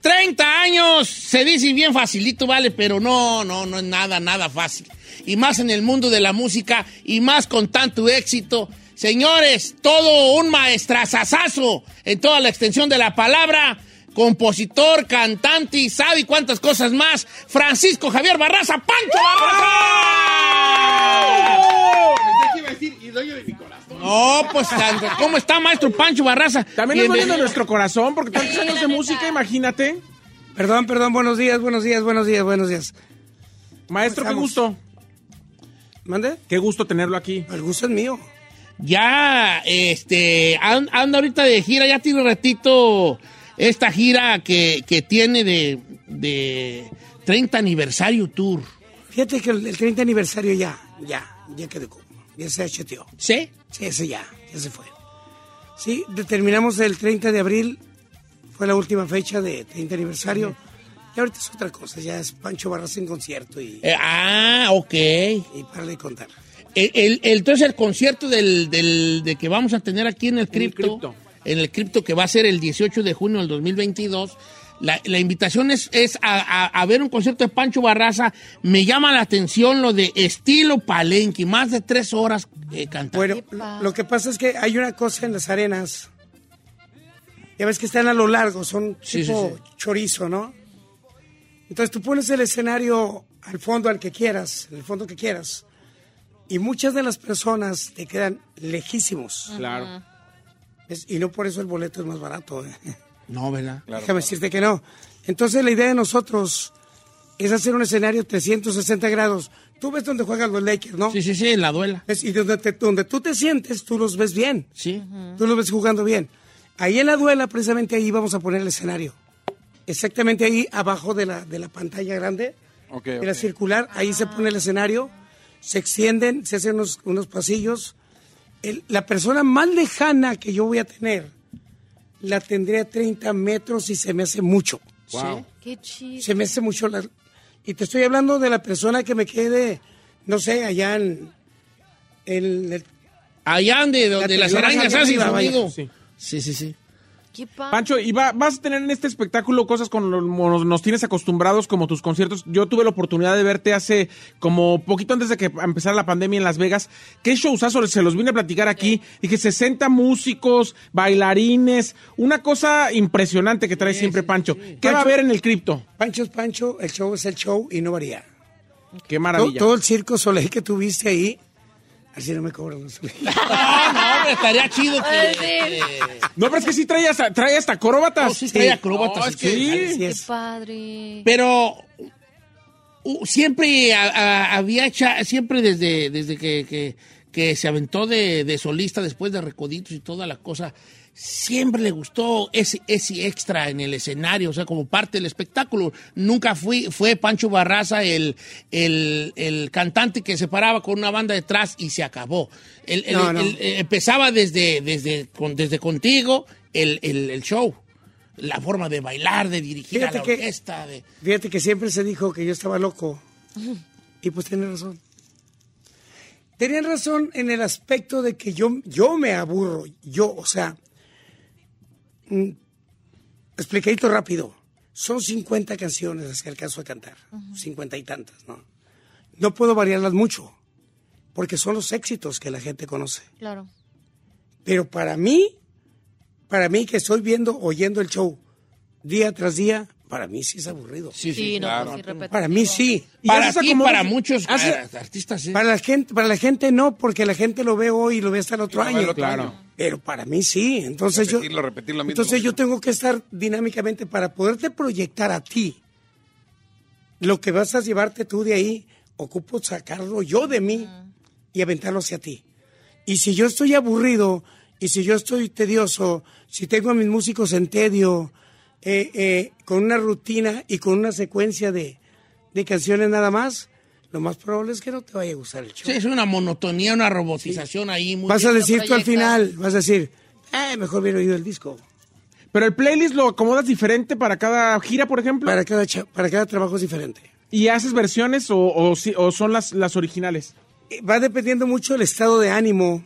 30 años, se dice bien facilito, vale, pero no, no, no es nada, nada fácil. Y más en el mundo de la música y más con tanto éxito. Señores, todo un maestrazazazo en toda la extensión de la palabra. Compositor, cantante y sabe cuántas cosas más. Francisco Javier Barraza, Pancho Barraza. No, pues, ¿cómo está, maestro Pancho Barraza? También nos duele nuestro corazón, porque tantos años de música, imagínate. Perdón, perdón, buenos días, buenos días, buenos días, buenos días. Maestro, qué gusto. ¿Mande? Qué gusto tenerlo aquí. El gusto es mío. Ya, este, an- anda ahorita de gira, ya tiene ratito esta gira que, que tiene de, de 30 aniversario tour. Fíjate que el, el 30 aniversario ya, ya, ya quedó. Ya se acheteó. ¿Sí? Sí, ese ya, ya se fue. Sí, determinamos el 30 de abril, fue la última fecha de 30 aniversario. Y ahorita es otra cosa, ya es Pancho Barras en concierto y, Eh, ah, ok. y para de contar. El, el- el- entonces el concierto del, del- de que vamos a tener aquí en el cripto, cripto. en el cripto que va a ser el 18 de junio del 2022, la, la invitación es, es a, a- a ver un concierto de Pancho Barraza. Me llama la atención lo de estilo palenque, más de tres horas eh, cantando. Bueno, lo, lo que pasa es que hay una cosa en las arenas. Ya ves que están a lo largo, son Sí, tipo sí, chorizo, ¿no? Entonces tú pones el escenario al fondo al que quieras, el fondo que quieras. Y muchas de las personas te quedan lejísimos. Claro. ¿ves? Y no por eso el boleto es más barato. ¿eh? No, ¿verdad? Déjame decirte que no. Entonces la idea de nosotros es hacer un escenario 360 grados. Tú ves donde juegan los Lakers, ¿no? Sí, sí, sí, en la duela. ¿Ves? Y donde, te- donde tú te sientes, tú los ves bien. Sí. Tú los ves jugando bien. Ahí en la duela, precisamente ahí vamos a poner el escenario. Exactamente ahí abajo de la, de la pantalla grande, de la circular, ahí se pone el escenario, se extienden, se hacen unos, unos pasillos. El- la persona más lejana que yo voy a tener, la tendré a 30 metros y se me hace mucho. Qué chido. Se me hace mucho. la- y te estoy hablando de la persona que me quede, no sé, allá en, en el Allá donde, donde La las arañas hacen sonido. Sí. Sí, sí, sí. Qué Pancho, ¿y va- vas a tener en este espectáculo cosas con lo- nos, nos tienes acostumbrados como tus conciertos? Yo tuve la oportunidad de verte hace como poquito antes de que empezara la pandemia en Las Vegas. ¿Qué showzazo? Se los vine a platicar aquí. Dije, 60 músicos, bailarines, una cosa impresionante que trae siempre Pancho. ¿Qué va a haber en el cripto? Pancho es Pancho, el show es el show y no varía. Qué Todo, maravilla. todo el circo Soleil que tuviste ahí, así no me cobran los Soleil. No, estaría chido que... sí. No, pero es que sí trae hasta, trae hasta acróbatas. No, sí trae acróbatas, No, es sí. que- sí. Así Qué es. padre. Pero uh, siempre a- a- había hecha, siempre desde, desde que, que- que se aventó de, de solista después de Recoditos y toda la cosa, siempre le gustó ese, ese extra en el escenario, o sea, como parte del espectáculo. Nunca fui, fue Pancho Barraza el, el, el cantante que se paraba con una banda detrás y se acabó. El- el- No, no. el- eh, empezaba desde, desde, con- desde contigo el, show. La forma de bailar, de dirigir a la que- orquesta, de... Fíjate que siempre se dijo que yo estaba loco. Y pues tiene razón. Tenían razón en el aspecto de que yo, yo me aburro. Yo, o sea, explicadito rápido. Son 50 canciones las que alcanzo a cantar. 50 y tantas, ¿no? No puedo variarlas mucho. Porque son los éxitos que la gente conoce. Claro. Pero para mí, para mí que estoy viendo, oyendo el show día tras día, para mí sí es aburrido. Sí, sí, Sí, no, claro. pues. Para mí sí. Y Para ti, muchos hace- ah, artistas, sí. Para la gente, para la gente no, porque la gente lo ve hoy y lo ve hasta el otro año. el otro Claro. año. Pero para mí sí. Entonces Repetirlo, yo, repetir lo mismo. entonces yo tengo que estar dinámicamente para poderte proyectar a ti. Lo que vas a llevarte tú de ahí, ocupo sacarlo yo de mí y aventarlo hacia ti. Y si yo estoy aburrido, y si yo estoy tedioso, si tengo a mis músicos en tedio, eh, eh, con una rutina y con una secuencia de, de canciones nada más, lo más probable es que no te vaya a gustar el show. Sí, es una monotonía, una robotización ahí. Muy Vas a decir tú al final, vas a decir, eh, mejor hubiera oído el disco. Pero el playlist lo acomodas diferente para cada gira, por ejemplo. Para cada, para cada trabajo es diferente. ¿Y haces versiones o, o o son las, las originales? Eh, Va dependiendo mucho del estado de ánimo,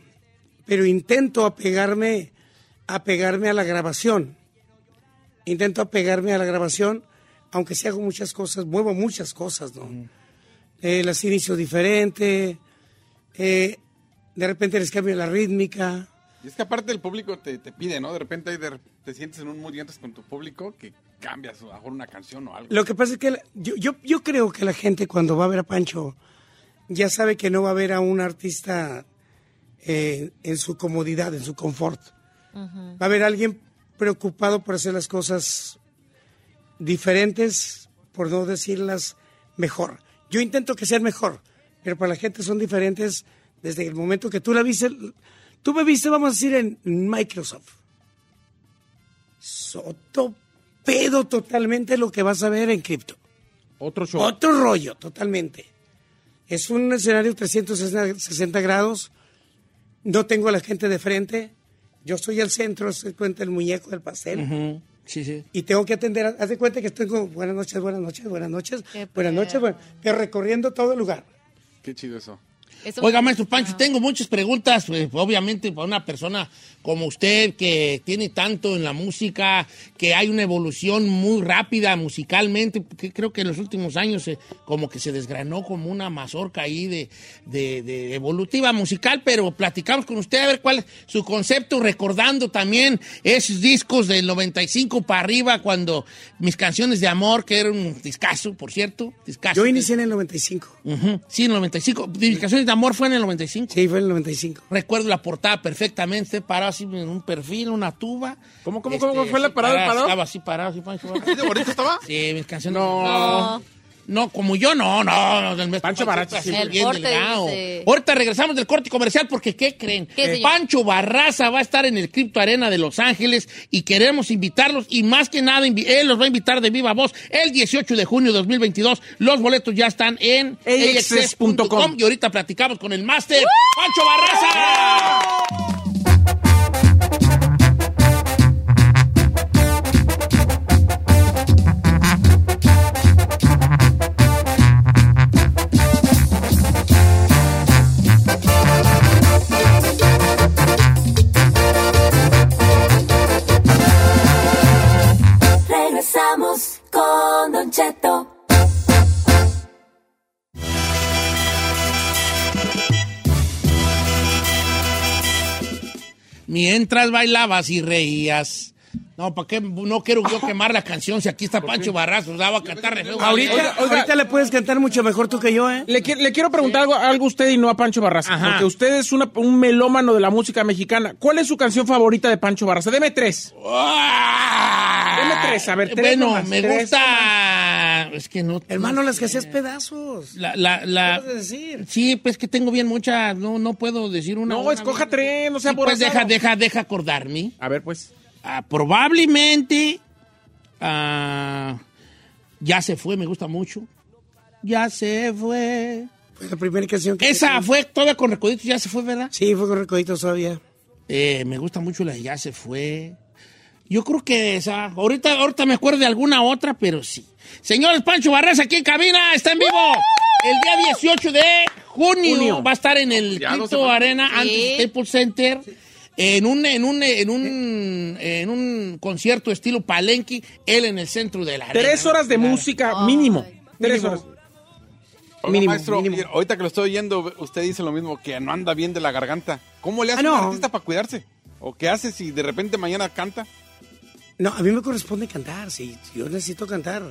pero intento apegarme, apegarme a la grabación. Intento apegarme a la grabación, aunque sí hago muchas cosas, muevo muchas cosas, ¿no? Eh, las inicio diferente, eh, de repente les cambio la rítmica. Y es que aparte el público te, te pide, ¿no? De repente ahí de- te sientes en un mood y entras con tu público que cambias a lo mejor una canción o algo. Lo que pasa es que la- yo, yo, yo creo que la gente cuando va a ver a Pancho ya sabe que no va a ver a un artista eh, en su comodidad, en su confort. Va a haber alguien preocupado por hacer las cosas diferentes, por no decirlas mejor. Yo intento que sean mejor, pero para la gente son diferentes desde el momento que tú la viste. Tú me viste, vamos a decir, en Microsoft. Soto pedo totalmente lo que vas a ver en cripto. Otro show. Otro rollo, totalmente. Es un escenario 360 grados. No tengo a la gente de frente. Yo estoy al centro, se cuenta el muñeco del pastel. Sí, sí. Y tengo que atender. a- Haz de cuenta que estoy con buenas noches, buenas noches, buenas noches, Qué buenas noches, buenas- pero recorriendo todo el lugar. Qué chido eso. Eso- Oiga, maestro Pancho, tengo muchas preguntas, pues, obviamente para una persona como usted que tiene tanto en la música, que hay una evolución muy rápida musicalmente, que creo que en los últimos años eh, como que se desgranó como una mazorca ahí de, de- de evolutiva musical, pero platicamos con usted a ver cuál es su concepto, recordando también esos discos del 95 para arriba, cuando mis canciones de amor, que era un discazo, por cierto, discazo. Yo inicié en el 95. Ujú, Sí, en el 95. Mis canciones de amor fue en el 95. Sí, fue en el 95. Recuerdo la portada perfectamente, parado así en un perfil, una tuba. Este, ¿Cómo, cómo, cómo fue la parada, el parado? Estaba así parado, así, Barraza. ¿Así de bonito estaba? Sí, mis canciones. No. No, como yo, no, no. no Pancho Barraza, sí. El bien corte, delgado. dice. Ahorita regresamos del corte comercial porque, ¿qué creen? ¿Qué, señor? Pancho Barraza va a estar en el Crypto Arena de Los Ángeles y queremos invitarlos y más que nada, él los va a invitar de viva voz el 18 de junio de 2022. Los boletos ya están en AXS.com. y ahorita platicamos con el máster Pancho Barraza. Con Don Cheto. Mientras bailabas y reías. No, ¿para qué? No quiero yo quemar la canción si aquí está Pancho Barraza, la va a cantar re feo. Ahorita, Oiga, ahorita le puedes cantar mucho mejor tú que yo, ¿eh? Le, qui- le quiero preguntar algo, algo a usted y no a Pancho Barraza. Ajá. Porque usted es una- un melómano de la música mexicana. ¿Cuál es su canción favorita de Pancho Barraza? Deme tres. ¡Ah! Deme tres, a ver, tres Bueno, nomás, me tres gusta. Es que no. Hermano, las que hacías pedazos. La, la, la- ¿Qué vas a decir? Sí, pues que tengo bien muchas. No, no puedo decir una. No, una escoja tres, no sea Sí, Pues deja, deja, deja acordarme. A ver, pues. Ah, probablemente. ah, ya se fue, me gusta mucho. Ya se fue. Fue la primera canción que... Esa fue toda con recoditos, ya se fue, ¿verdad? Sí, fue con recoditos todavía. Eh, me gusta mucho la de Ya se fue. Yo creo que esa. Ahorita, ahorita me acuerdo de alguna otra, pero sí. Señores, Pancho Barraza aquí en cabina, está en vivo. El día 18 de junio, Junio. va a estar en el se- Arena, Sí. antes Staples Center. En un, en, un, en, un, en un concierto estilo palenque, él en el centro de la arena. Tres horas de música Ay. mínimo. Tres horas. Oiga, Mínimo, maestro, mínimo. ahorita que lo estoy oyendo, usted dice lo mismo, que no anda bien de la garganta. ¿Cómo le hace Ah, no. un artista para cuidarse? ¿O qué hace si de repente mañana canta? No, a mí me corresponde cantar, sí. Yo necesito cantar.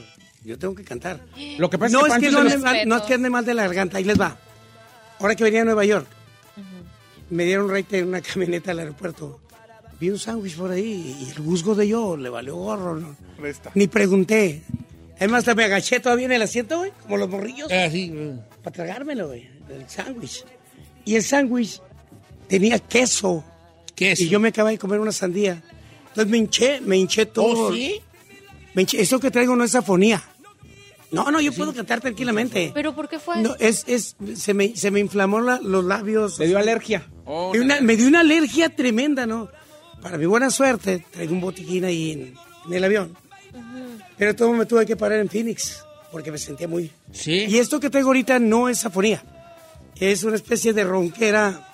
Yo tengo que cantar. Lo que pasa No es es que que Pancho no ande, no es que ande mal de la garganta, ahí les va. Ahora que venía a Nueva York, me dieron rate en una camioneta al aeropuerto. Vi un sándwich por ahí y el juzgo de yo le valió gorro. ¿no? Resta. Ni pregunté. Además, me agaché todavía en el asiento, güey, como los morrillos, Eh, sí, eh. para tragármelo, güey, el sándwich. Y el sándwich tenía queso. Queso. Y yo me acabé de comer una sandía. Entonces me hinché, me hinché todo. ¿Oh, sí? Me hinché- Eso que traigo no es afonía. No, no, yo puedo cantar tranquilamente. ¿Pero por qué fue? No, es, es, se me, se me inflamó la- los labios. Le dio alergia. Oh, Me dio una- me dio una alergia tremenda, ¿no? Para mi buena suerte, traigo un botiquín ahí en, en el avión. Pero todo me tuve que parar en Phoenix, porque me sentía muy... Sí. Y esto que traigo ahorita no es afonía, es una especie de ronquera.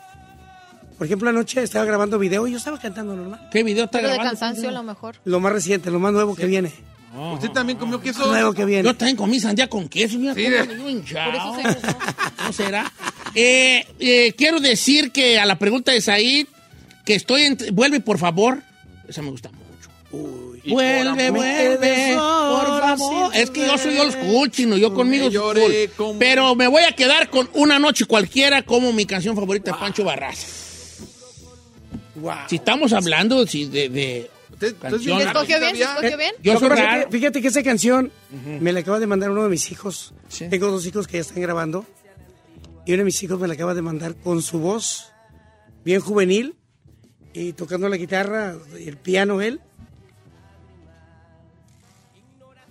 Por ejemplo, anoche estaba grabando video y yo estaba cantando normal. ¿Qué video está Pero de grabando? cansancio a lo mejor. Lo más reciente, lo más nuevo que viene. ¿Usted también comió queso? Lo nuevo que viene. Yo también comí sandía con queso. Mira, Sí. Por eso se. ¿No será? Eh, eh, quiero decir que a la pregunta de Said, que estoy en... Vuelve, por favor. Esa me gusta mucho. Y por Vuelve, vuelve, por favor. Es que yo soy old school, chino. Yo conmigo soy cool. como- Pero me voy a quedar con Una Noche Cualquiera como mi canción favorita de Pancho Barraza. Wow. Si estamos hablando si de... de ¿Usted- usted Canción. ¿Escogió bien? ¿Escogió bien? yo soy raro. fíjate que esa canción me la acaba de mandar uno de mis hijos. Sí. Tengo dos hijos que ya están grabando. Y uno de mis hijos me la acaba de mandar con su voz bien juvenil y tocando la guitarra y el piano él.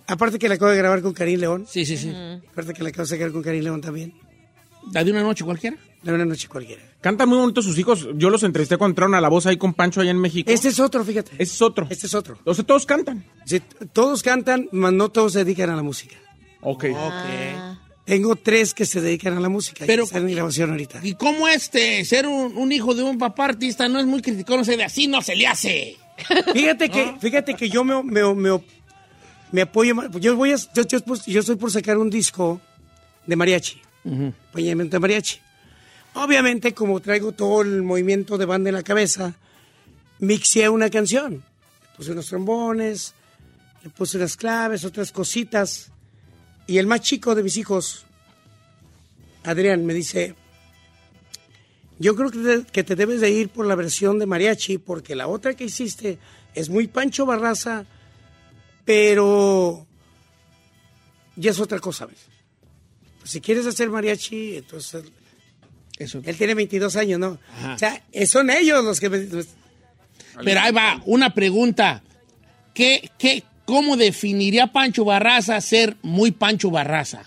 Aparte que la acabo de grabar con Karim León. Sí, sí, sí. Aparte que la acabo de sacar con Karim León también. ¿La de Una Noche Cualquiera? De una noche cualquiera. Cantan muy bonito sus hijos. Yo los entrevisté cuando entraron a la voz ahí con Pancho allá en México. Este es otro, fíjate. Ese es otro. Este es otro. O sea, todos cantan. Sí, todos cantan, mas no todos se dedican a la música. Ok. Ah. Tengo tres que se dedican a la música. Pero- Pero están en grabación ahorita. ¿Y cómo este ser un, un hijo de un papá artista no es muy criticón? No sé, de así no se le hace. Fíjate que, fíjate que yo me, me, me, me apoyo. Yo voy a, yo, yo, pues, yo estoy por sacar un disco de mariachi. Acompañamiento de mariachi. Obviamente, como traigo todo el movimiento de banda en la cabeza, mixé una canción. Le puse unos trombones, le puse unas claves, otras cositas. Y el más chico de mis hijos, Adrián, me dice, yo creo que te, debes de ir por la versión de mariachi, porque la otra que hiciste es muy Pancho Barraza, pero ya es otra cosa, ¿ves? Pues si quieres hacer mariachi, entonces Eso. él tiene 22 años, ¿no? Ajá. O sea, son ellos los que. Pero ahí va, una pregunta. ¿Qué, qué, ¿Cómo definiría Pancho Barraza ser muy Pancho Barraza?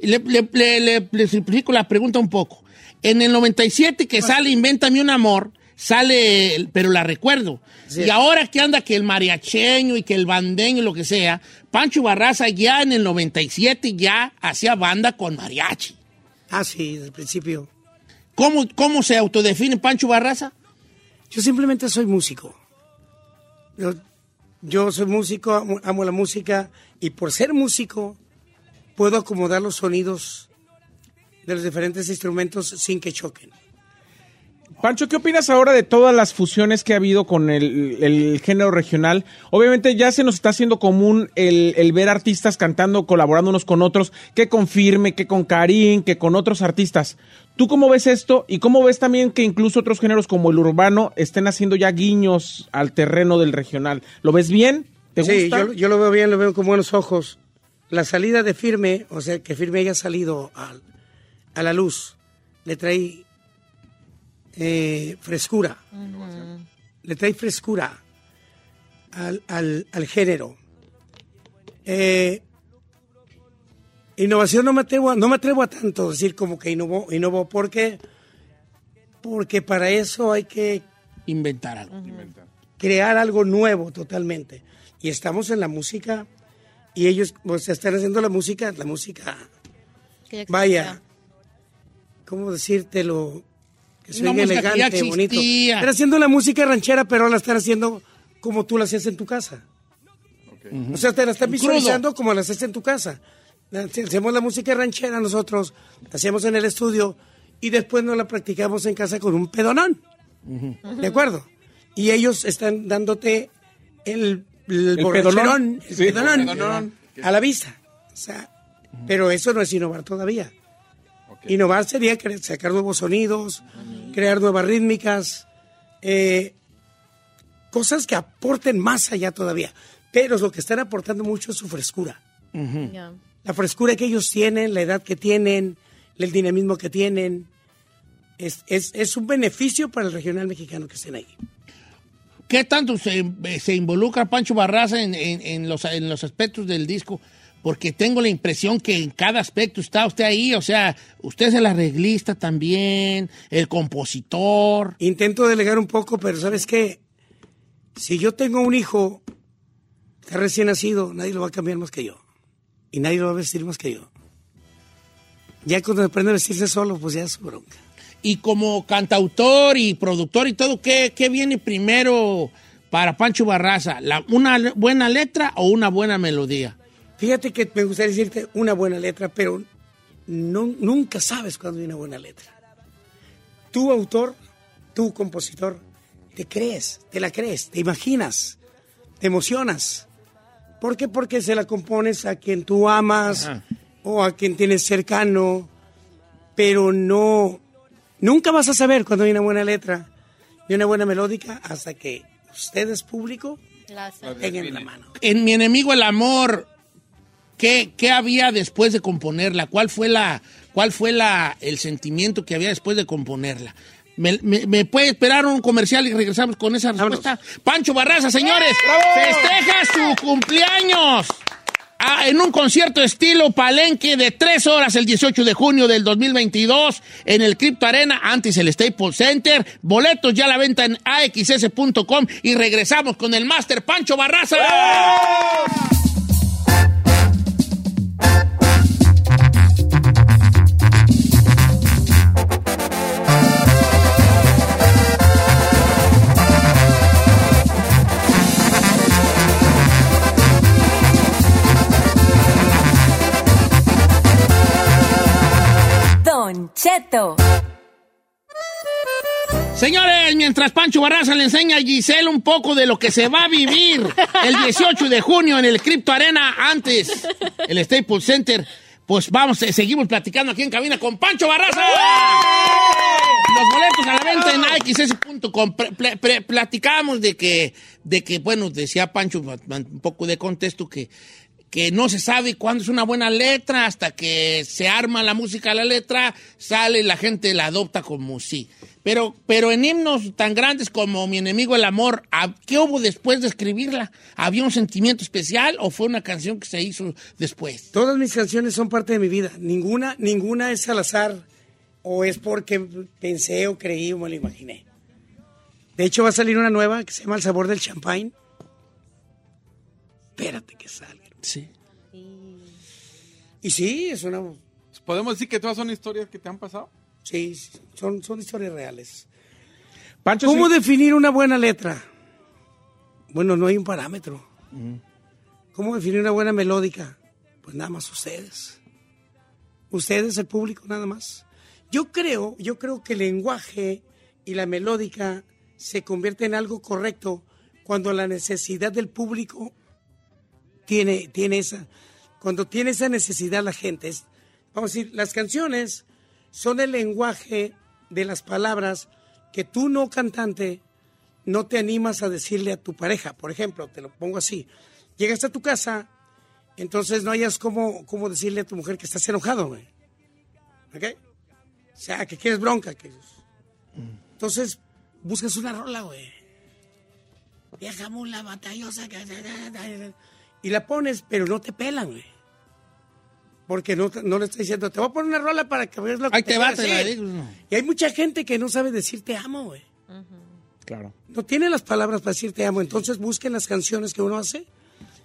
Le, le, le- le- le simplifico la pregunta un poco. En el 97 que sale Invéntame un amor, sale, pero la recuerdo. Sí. Y ahora que anda que el mariacheño y que el bandeño y lo que sea, Pancho Barraza ya en el 97 ya hacía banda con mariachi. Ah, sí, desde el principio. ¿Cómo, cómo se autodefine Pancho Barraza? Yo simplemente soy músico. Yo, soy músico, amo, amo la música y por ser músico puedo acomodar los sonidos de los diferentes instrumentos sin que choquen. Pancho, ¿qué opinas ahora de todas las fusiones que ha habido con el, el género regional? Obviamente ya se nos está haciendo común el, el ver artistas cantando, colaborando unos con otros, que con Firme, que con Karim, que con otros artistas. ¿Tú cómo ves esto? ¿Y cómo ves también que incluso otros géneros como el urbano estén haciendo ya guiños al terreno del regional? ¿Lo ves bien? ¿Te sí, gusta? yo, yo lo veo bien, lo veo con buenos ojos. La salida de Firme, o sea, que Firme haya salido al- a, la luz, le trae eh, frescura. Le trae frescura al, al- al género. Eh, innovación no me atrevo, a- no me atrevo a tanto decir como que innovó, innovó porque porque para eso hay que Inventar algo. crear algo nuevo totalmente. Y estamos en la música y ellos pues, están haciendo la música, la música, vaya. ¿cómo decírtelo? Que se oiga elegante, bonito. Están haciendo la música ranchera, pero la están haciendo como tú la hacías en tu casa. O sea, te la están visualizando como la haces en tu casa. Hacemos la música ranchera nosotros, la hacemos en el estudio y después nos la practicamos en casa con un pedonón. ¿De acuerdo? Y ellos están dándote el el, pedonón. el Sí. pedonón, a la vista. O sea, pero eso no es innovar todavía. Innovar sería sacar nuevos sonidos, crear nuevas rítmicas, eh, cosas que aporten más allá todavía. Pero lo que están aportando mucho es su frescura. La frescura que ellos tienen, la edad que tienen, el dinamismo que tienen. Es, es, es un beneficio para el regional mexicano que estén ahí. ¿Qué tanto se, se involucra Pancho Barraza en, en- en los, en los aspectos del disco? Porque tengo la impresión que en cada aspecto está usted ahí, o sea, usted es el arreglista también, el compositor. Intento delegar un poco, pero ¿sabes qué? Si yo tengo un hijo que es recién nacido, nadie lo va a cambiar más que yo. Y nadie lo va a vestir más que yo. Ya cuando aprende a vestirse solo, pues ya es su bronca. Y como cantautor y productor y todo, ¿qué, qué viene primero para Pancho Barraza? ¿La- ¿Una buena letra o una buena melodía? Fíjate que me gustaría decirte una buena letra, pero no- nunca sabes cuándo hay una buena letra. Tú, autor, tú, compositor, te crees, te la crees, te imaginas, te emocionas. ¿Por qué? Porque se la compones a quien tú amas Ajá. o a quien tienes cercano, pero no, nunca vas a saber cuando hay una buena letra y una buena melódica hasta que ustedes, público, La tengan la mano. En Mi enemigo el amor, ¿qué, qué había después de componerla? ¿Cuál fue la, cuál fue la, el sentimiento que había después de componerla? ¿Me, me- me puede esperar un comercial y regresamos con esa respuesta? Pancho Barraza, señores, festeja su cumpleaños. Ah, en un concierto estilo palenque de tres horas el 18 de junio del 2022 en el Crypto Arena, antes el Staples Center. Boletos ya a la venta en axs.com y regresamos con el Master Pancho Barraza. Don Señores, mientras Pancho Barraza le enseña a Giselle un poco de lo que se va a vivir el 18 de junio en el Crypto Arena, antes el Staples Center, pues vamos, eh, seguimos platicando aquí en cabina con Pancho Barraza. Los boletos a la venta en axs.com. Platicábamos de que, de que, bueno, decía Pancho, un poco de contexto, que, que no se sabe cuándo es una buena letra, hasta que se arma la música la letra, sale y la gente la adopta como sí. Pero, pero en himnos tan grandes como Mi enemigo el amor, ¿a- ¿qué hubo después de escribirla? ¿Había un sentimiento especial o fue una canción que se hizo después? Todas mis canciones son parte de mi vida. Ninguna, ninguna es al azar o es porque pensé o creí o me lo imaginé. De hecho, va a salir una nueva que se llama El sabor del champagne. Espérate que salga. Sí. Y sí, es una... ¿Podemos decir que todas son historias que te han pasado? Sí, son, son historias reales. Pancho, ¿Cómo sí- definir una buena letra? Bueno, no hay un parámetro. ¿Cómo definir una buena melódica? Pues nada más ustedes. Ustedes, el público, nada más. Yo creo, yo creo que el lenguaje y la melódica se convierte en algo correcto cuando la necesidad del público tiene, tiene esa, cuando tiene esa necesidad la gente. Es- vamos a decir, las canciones son el lenguaje de las palabras que tú no cantante no te animas a decirle a tu pareja. Por ejemplo, te lo pongo así. Llegas a tu casa, entonces no hayas cómo, cómo decirle a tu mujer que estás enojado, güey. ¿Ok? O sea, que quieres bronca. Que... Entonces, buscas una rola, güey. Vieja mula batallosa. Y la pones, pero no te pelan, güey. Porque no, te- no le está diciendo, te voy a poner una rola para que veas lo que Ahí te va, te la decir". digo. Y hay mucha gente que no sabe decir te amo, güey. Claro. No tiene las palabras para decir te amo. Entonces busquen las canciones que uno hace,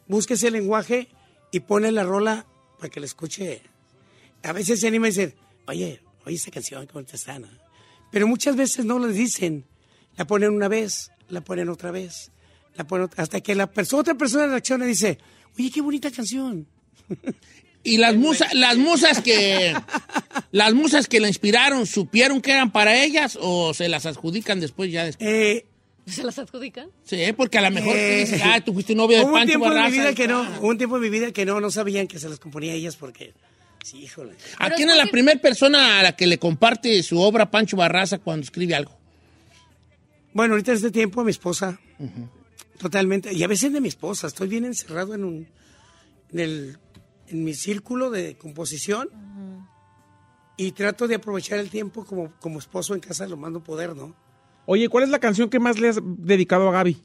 busque ese lenguaje y pone la rola para que la escuche. A veces se anima y dice, oye, oye esa canción, ¿cómo te está? no?". Pero muchas veces no la dicen. La ponen una vez, la ponen otra vez, la ponen otra- hasta que la persona, otra persona reacciona y dice, oye, qué bonita canción. Y las musas, las musas que las musas que la inspiraron, ¿supieron que eran para ellas o se las adjudican después ya después? Eh, ¿Se las adjudican? Sí, porque a lo mejor Eh, dices, ah, tú fuiste novia de Hubo un Pancho tiempo en Barraza. mi vida que no, Ah. hubo un tiempo en mi vida que no, no sabían que se las componía ellas porque, sí, híjole. ¿A quién es la muy- primera persona a la que le comparte su obra Pancho Barraza cuando escribe algo? Bueno, ahorita en este tiempo a mi esposa, totalmente, y a veces de mi esposa, estoy bien encerrado en un, en el, en mi círculo de composición y trato de aprovechar el tiempo como, como esposo en casa lo mando poder, ¿no? Oye, ¿cuál es la canción que más le has dedicado a Gaby?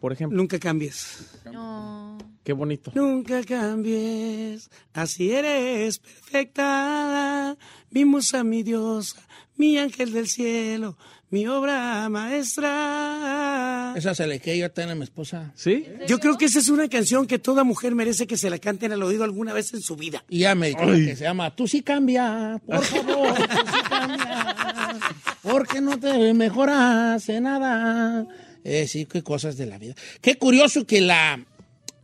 Por ejemplo. Nunca cambies. No. Qué bonito. Nunca cambies, así eres perfecta, mi musa, mi diosa, mi ángel del cielo, mi obra maestra. Esa se le quedó yo también a mi esposa. ¿Sí? Yo creo que esa es una canción que toda mujer merece que se la canten al oído alguna vez en su vida. Y ya me dijo que se llama Tú sí cambia, por favor, tú sí cambia, porque no te mejoras en nada. Eh, sí, qué cosas de la vida. Qué curioso que la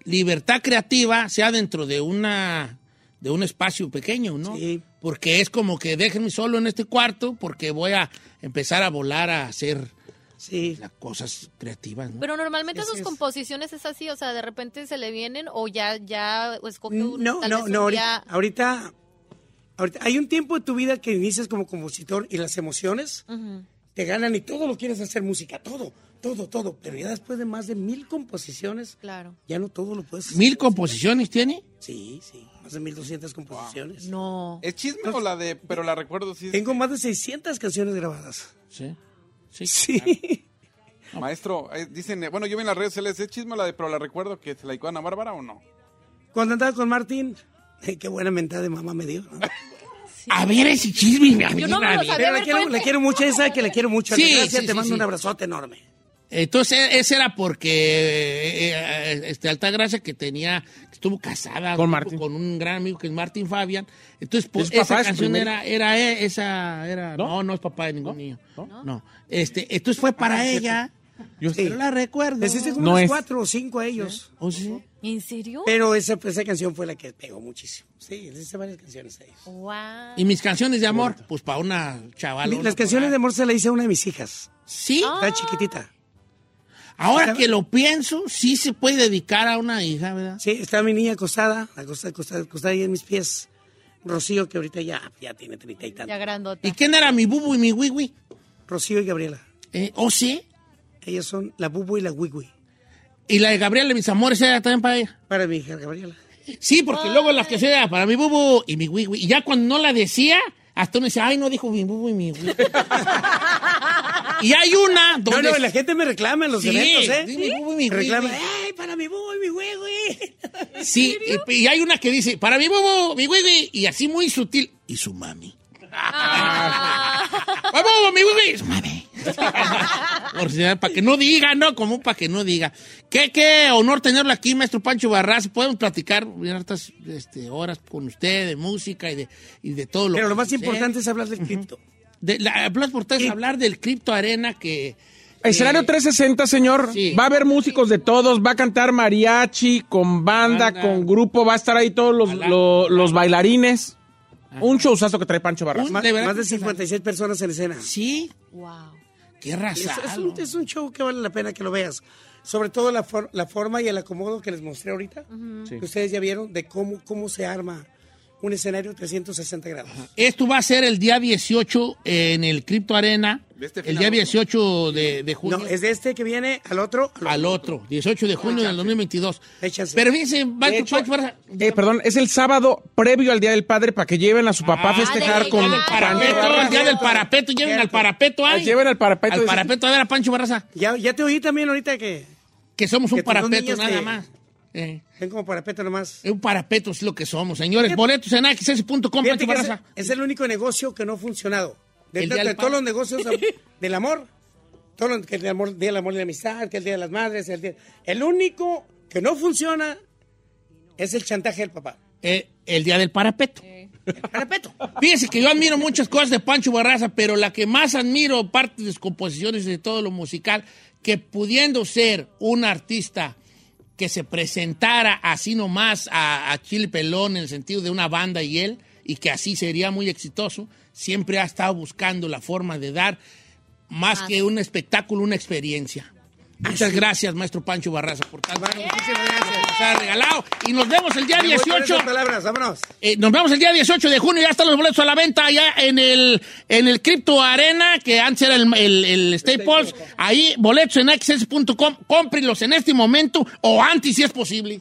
libertad creativa sea dentro de una de un espacio pequeño, ¿no? Sí. Porque es como que déjenme solo en este cuarto porque voy a empezar a volar a hacer Sí. las cosas creativas, ¿no? Pero normalmente Así sus es. composiciones es así, o sea, de repente se le vienen o ya, ya escoge un, No, tal no, vez un no, ahorita, día- ahorita, ahorita- hay un tiempo de tu vida que inicias como compositor y las emociones te ganan y todo lo quieres hacer música, todo, todo, todo. Pero ya después de más de mil composiciones, Claro. ya no todo lo puedes hacer. ¿Mil composiciones tiene? Sí, sí, más de 1200 composiciones. No. ¿Es chisme o la de.? Pero la recuerdo, sí. Tengo más de 600 canciones grabadas. Sí. Sí. Sí. Maestro, eh, dicen, eh, bueno, yo vi en las redes sociales, ¿es chisme o la de, pero la recuerdo que se la dedicó a Ana Bárbara o no? Cuando andaba con Martín, eh, qué buena mentada de mamá me dio. ¿no? A ver ese chisme, a Yo no ver, me a lo ver. sabía. Pero a la ver, quiero, mucho, esa que la quiero mucho. Sí, Gracias, sí, te sí, mando sí. un abrazote enorme. Entonces, ese era porque eh, eh, este Altagracia que tenía, que estuvo casada Con un Martín. con un gran amigo que es Martín Fabian. Entonces, pues, ¿Es esa canción era, era eh, esa, era, no, ¿No? no, es papá de ningún niño. ¿No? Este, entonces fue para ella. Yo Sí. La recuerdo. No unos es. cuatro o cinco a ellos. ¿Oh, sí? ¿En serio? Pero esa, esa canción fue la que pegó muchísimo. Sí, les hice varias canciones a ellos. Wow. Y mis canciones de amor, pues para una chavala. Mi- Las canciones de amor se las hice a una de mis hijas. Sí, Está chiquitita. Ahora que lo pienso, sí se puede dedicar a una hija, ¿verdad? Sí, está mi niña acostada, acostada, acostada, acostada ahí en mis pies. Rocío, que ahorita ya, ya tiene treinta y tanto. Ya grandota. ¿Y quién era mi bubu y mi wiwi? Rocío y Gabriela. Eh, ¿Oh, sí? Ellas son la Bubu y la Wiwi. Y la de Gabriela, mis amores, era también para ella. Para mi hija Gabriela. Sí, porque luego las que sea para mi bubu y mi wiwi. Y ya cuando no la decía, hasta uno decía, ay, no dijo mi bubu y mi wiwi. y hay una No, donde... no, la gente me reclama en los Sí, eventos, ¿eh? sí, mi mi Me reclama, wiwi. ¡ay, para mi Bubu y mi Wiwi! Sí, y, y hay una que dice, para mi bubu, mi wiwi, y así muy sutil, y su mami. Ah. ¡Para bubu, mi wiwi! y Su mami. Por si- para que no diga, ¿no? Como para que no diga. Qué, qué honor tenerlo aquí, maestro Pancho Barras. Podemos platicar hartas este, horas con usted de música y de, y de todo lo Pero que lo más importante es hablar del cripto. De, la, es hablar del Crypto Arena que... Escenario que- 360, señor. Sí. Va a haber músicos de todos. Va a cantar mariachi, con banda, Banda. con grupo. Va a estar ahí todos los, los bailarines. Un showzazo que trae Pancho Barras. Más, más de 56 personas en escena. Sí, Wow. qué raza. es un, es un show que vale la pena que lo veas. Sobre todo la, for- la forma y el acomodo que les mostré ahorita, Sí. que ustedes ya vieron de cómo, cómo se arma un escenario 360 grados. Esto va a ser el día 18 en el Crypto Arena. De este el día a otro. 18 de, de junio. No, es de este que viene al otro. al otro, 18 de junio del 2022. Échase. Pero fíjense, hecho, Eh, perdón, es el sábado previo al Día del Padre para que lleven a su papá a Ah, festejar de- con ah, el parapeto, el día del parapeto, lleven al parapeto ahí. Lleven al parapeto. Al parapeto a ver a Pancho Barraza, Ya, ya te oí también ahorita que que somos un Que parapeto nada te- más. Eh, ven como parapeto nomás. es un parapeto es lo que somos, señores. Boletos en axs.com, es, Barraza. es el único negocio que no ha funcionado. De, El del todos los negocios del amor, todo lo, que el amor, Día del Amor y la Amistad, que el Día de las Madres, el, día- el único que no funciona es el chantaje del papá. Eh, el día del parapeto. Parapeto. Fíjense que yo admiro muchas cosas de Pancho Barraza, pero la que más admiro, parte de sus composiciones y de todo lo musical, que pudiendo ser un artista que se presentara así nomás a, a Chile Pelón en el sentido de una banda y él, y que así sería muy exitoso, siempre ha estado buscando la forma de dar más que un espectáculo, una experiencia. Muchas gracias, maestro Pancho Barraza, por tanto Muchísimas gracias. nos ha regalado. Y nos vemos el día Me voy con 18. esas palabras, vámonos. Eh, nos vemos el día 18 de junio, ya están los boletos a la venta allá en el, en el Crypto Arena, que antes era el, el, el Staples. Ahí, boletos en access.com, cómprenlos en este momento o antes si es posible.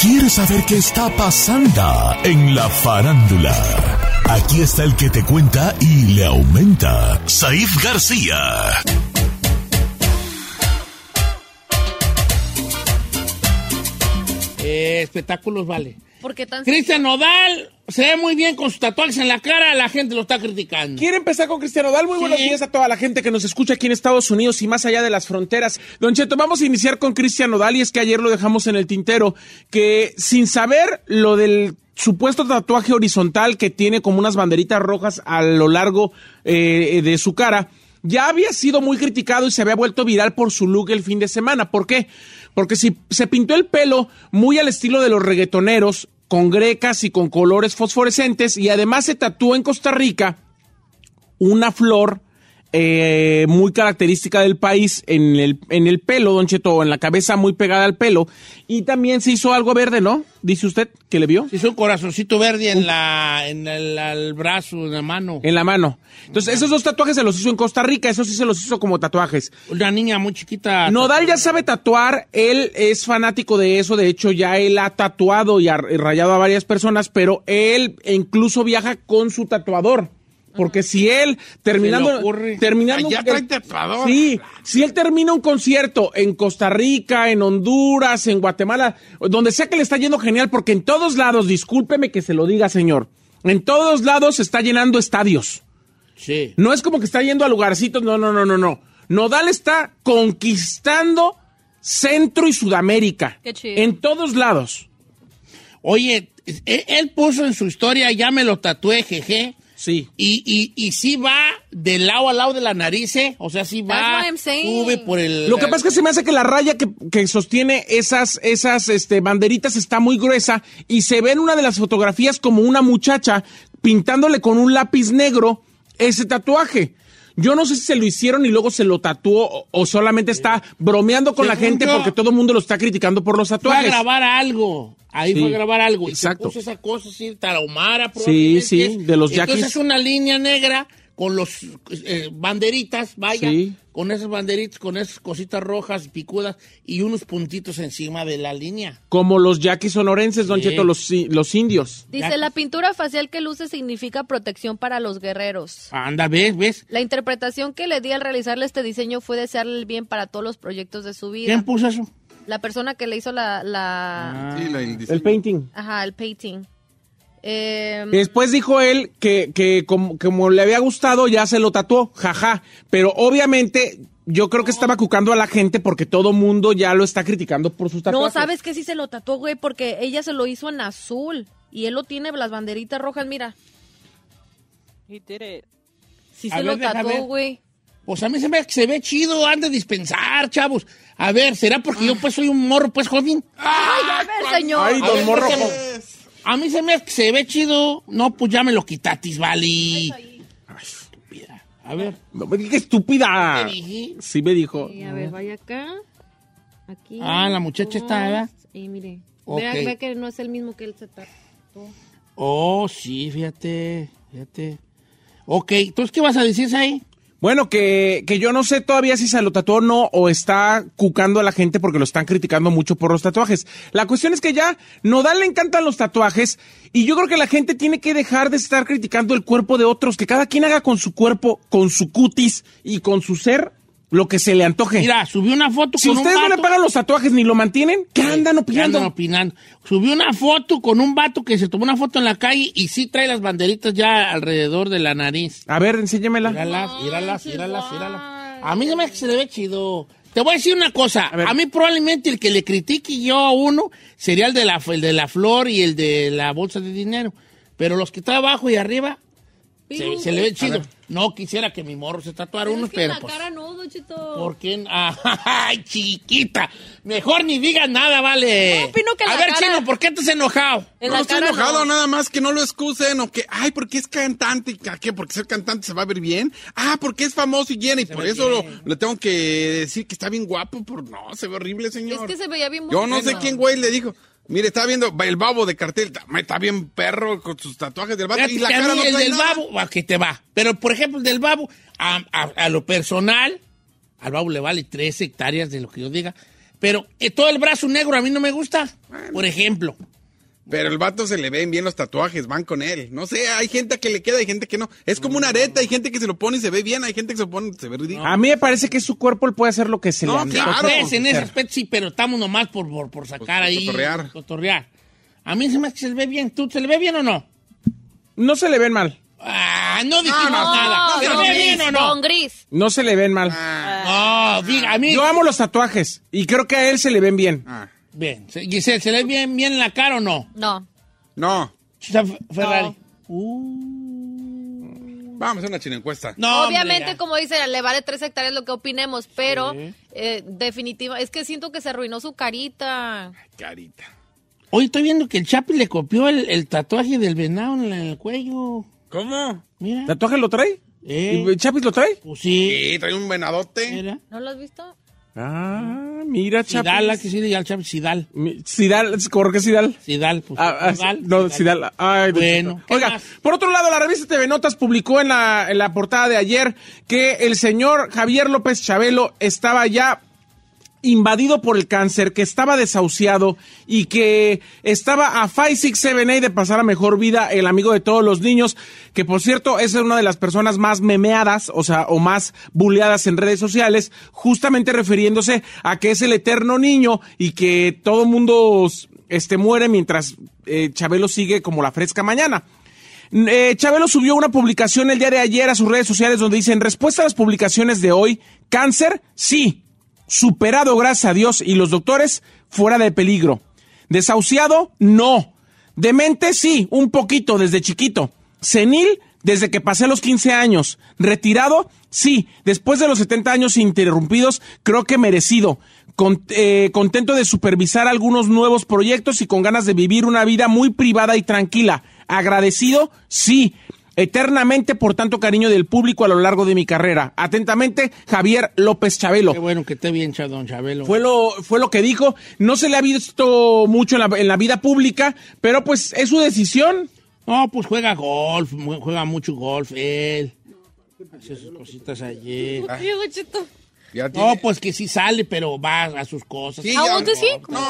¿Quieres saber qué está pasando en la farándula? Aquí está el que te cuenta y le aumenta, Saif García. Eh, espectáculos, vale. ¿Por qué tan Cristian Nodal se ve muy bien con sus tatuajes en la cara, la gente lo está criticando. Quiere empezar con Cristiano Dal. Muy Sí. buenos días a toda la gente que nos escucha aquí en Estados Unidos y más allá de las fronteras. Don Cheto, vamos a iniciar con Cristiano Dal y es que ayer lo dejamos en el tintero, que sin saber lo del supuesto tatuaje horizontal que tiene como unas banderitas rojas a lo largo eh, de su cara, ya había sido muy criticado y se había vuelto viral por su look el fin de semana. ¿Por qué? Porque si se pintó el pelo muy al estilo de los reggaetoneros, con grecas y con colores fosforescentes, y además se tatuó en Costa Rica una flor eh, muy característica del país en el, en el pelo, Don Cheto, en la cabeza muy pegada al pelo, y también se hizo algo verde, ¿no? Dice usted que le vio. Se hizo un corazoncito verde en la en el, brazo, en la mano. En la mano. Entonces, esos dos tatuajes se los hizo en Costa Rica, esos sí se los hizo como tatuajes. Una niña muy chiquita. Nodal ya sabe tatuar, él es fanático de eso, de hecho ya él ha tatuado y ha rayado a varias personas, pero él incluso viaja con su tatuador. Porque si él terminando terminando Allá trae tatuador. Sí, si él termina un concierto en Costa Rica, en Honduras, en Guatemala, donde sea que le está yendo genial porque en todos lados, discúlpeme que se lo diga, señor. En todos lados se está llenando estadios. Sí. No es como que está yendo a lugarcitos, no, no, no, no, no. Nodal está conquistando Centro y Sudamérica. Qué chido. En todos lados. Oye, él, él puso en su historia, ya me lo tatué, jeje. Sí. Y, y, y sí va de lado a lado de la nariz, ¿eh? O sea, sí va, sube por el... Lo que pasa es que se me hace que la raya que, que sostiene esas, esas este, banderitas está muy gruesa y se ve en una de las fotografías como una muchacha pintándole con un lápiz negro ese tatuaje. Yo no sé si se lo hicieron y luego se lo tatuó o, solamente está bromeando con la gente yo- porque todo el mundo lo está criticando por los Fue a tatuajes. grabar algo. Ahí Sí, fue a grabar algo. exacto. Y se puso esa cosa así, tarahumara, Sí, sí, de los Entonces yaquis. es una línea negra con los eh, banderitas, vaya, Sí. con esas banderitas, con esas cositas rojas picudas y unos puntitos encima de la línea. Como los yaquis sonorenses, Don Sí. Cheto, los, los indios. Dice, la pintura facial que luce significa protección para los guerreros. Anda, ¿ves? ¿Ves? La interpretación que le di al realizarle este diseño fue desearle el bien para todos los proyectos de su vida. ¿Quién puso eso? La persona que le hizo la... la Sí, la- el painting. Ajá, el painting. Eh, Después dijo él que, que como, como le había gustado ya se lo tatuó, jaja. Pero obviamente yo creo que estaba cucando a la gente porque todo mundo ya lo está criticando por sus no, tatuajes. ¿sabes qué? Sí se lo tatuó, güey, porque ella se lo hizo en azul. Y él lo tiene las banderitas rojas, mira. He did it. Sí A se ver, lo tatuó, güey. Pues a mí se me, se ve chido, han de dispensar, chavos. A ver, ¿será porque yo pues soy un morro pues joven? Ay, a ver, señor. Ay, don Morro. A mí se me hace que se ve chido. No, pues ya me lo quitatis, vale. Estúpida. A ver. No me digas estúpida. ¿Qué dije? Sí me dijo. Sí, a ver, vaya acá. Aquí. Ah, la muchacha está, ¿verdad? Y mire. Ok. Vea, vea que no es el mismo que él se tatuó. Oh, sí, fíjate, fíjate. Ok, entonces, ¿qué vas a decir ahí? Bueno, que, que yo no sé todavía si se lo tatuó o no, o está cucando a la gente porque lo están criticando mucho por los tatuajes. La cuestión es que ya Nodal le encantan los tatuajes y yo creo que la gente tiene que dejar de estar criticando el cuerpo de otros, que cada quien haga con su cuerpo, con su cutis y con su ser lo que se le antoje. Mira, subió una foto si con ustedes un no le vato- pagan los tatuajes ni lo mantienen, ¿qué andan ¿Qué opinando? andan opinando? Subió una foto con un vato que se tomó una foto en la calle y sí trae las banderitas ya alrededor de la nariz. A ver, enséñamela. Míralas, míralas, míralas, míralas. A mí se me hace que se le ve chido. Te voy a decir una cosa. A, mí probablemente el que le critique yo a uno sería el de, la, el de la flor y el de la bolsa de dinero. Pero los que están abajo y arriba se, se le ve chido. No quisiera que mi morro se tatuara uno, Es que pero la pues... cara no, Don Cheto. ¿Por qué? ¡Ay, chiquita! Mejor ni digas nada, vale. No, opino que A la ver, cara- Chino, ¿por qué estás enojado? En no estoy enojado, no. nada más que no lo excusen o que, ay, porque es cantante y que, ¿a ¿qué? Porque ser cantante se va a ver bien. Ah, porque es famoso y llena y por eso lo- le tengo que decir que está bien guapo. Por no, se ve horrible, señor. Es que se veía bien Yo no sé quién, güey, le dijo. Mire, estaba viendo el babo de cartel. Está, está bien perro con sus tatuajes del Fíjate y la cara no el del nada. babo, va, que te va. Pero, por ejemplo, el del babo, a, a- a lo personal, al babo le vale tres hectáreas de lo que yo diga. Pero eh, todo el brazo negro a mí no me gusta, por ejemplo. Pero el vato se le ven bien los tatuajes, van con él. No sé, hay gente que le queda, hay gente que no. Es como una areta, hay gente que se lo pone y se ve bien, hay gente que se lo pone y se ve ridículo. A mí me parece que su cuerpo él puede hacer lo que se No, le antoje. claro. Pues, en ese aspecto sí, pero estamos nomás por, por, por sacar Pues, por ahí. cotorrear. cotorrear. A mí se me hace que se le ve bien. ¿Tú se le ve bien o no? No se le ven mal. Ah, no dijimos no, nada. No, ¿Se le con ve gris, bien o no? con gris. No se le ven mal. No, diga, a mí. Yo amo los tatuajes y creo que a él se le ven bien. Ah, Bien. Se- Giselle, ¿se le ve bien, bien en la cara o no? No. no, Chita F- Ferrari. vamos a hacer una china encuesta. No, Obviamente, hombre, como dice, le vale tres hectáreas lo que opinemos, pero eh, definitiva, es que siento que se arruinó su carita. Carita. Hoy estoy viendo que el Chapi le copió el, el tatuaje del venado en el cuello. ¿Cómo? Mira. ¿Tatuaje lo trae? Eh, ¿Y ¿Chapis lo trae? pues sí. Sí, trae un venadote. Mira. ¿No lo has visto? Ah, mira, Sidal, ¿a Chapis. que sí Chapi? Sidal. Sidal, ¿por qué Sidal? Sidal, pues. Ah, ah, Sidal, no, Sidal. Sidal. Ay, Bueno, Dios mío. ¿qué Oiga, más? por otro lado, la revista TV Notas publicó en la, en la portada de ayer que el señor Javier López Chabelo estaba ya invadido por el cáncer, que estaba desahuciado y que estaba a 567A de pasar a mejor vida, el amigo de todos los niños, que por cierto es una de las personas más memeadas, o sea, o más buleadas en redes sociales, justamente refiriéndose a que es el eterno niño y que todo mundo este, muere mientras eh, Chabelo sigue como la fresca mañana. Eh, Chabelo subió una publicación el día de ayer a sus redes sociales donde dice, en respuesta a las publicaciones de hoy, cáncer, sí, superado gracias a Dios y los doctores, fuera de peligro. Desahuciado, no. Demente, sí, un poquito desde chiquito. Senil, desde que pasé los 15 años. Retirado, sí, después de los 70 años interrumpidos, creo que merecido. Eh, contento de supervisar algunos nuevos proyectos y con ganas de vivir una vida muy privada y tranquila. Agradecido, sí. Eternamente por tanto cariño del público a lo largo de mi carrera. Atentamente, Javier López Chabelo. Qué bueno que esté bien, don Chabelo. Fue lo, fue lo que dijo. No se le ha visto mucho en la, en la vida pública, pero pues es su decisión. No, pues juega golf, juega mucho golf él. Hace sus cositas tiene- No, pues que sí sale, pero va a sus cosas, Sí, ¿A dónde sí? No,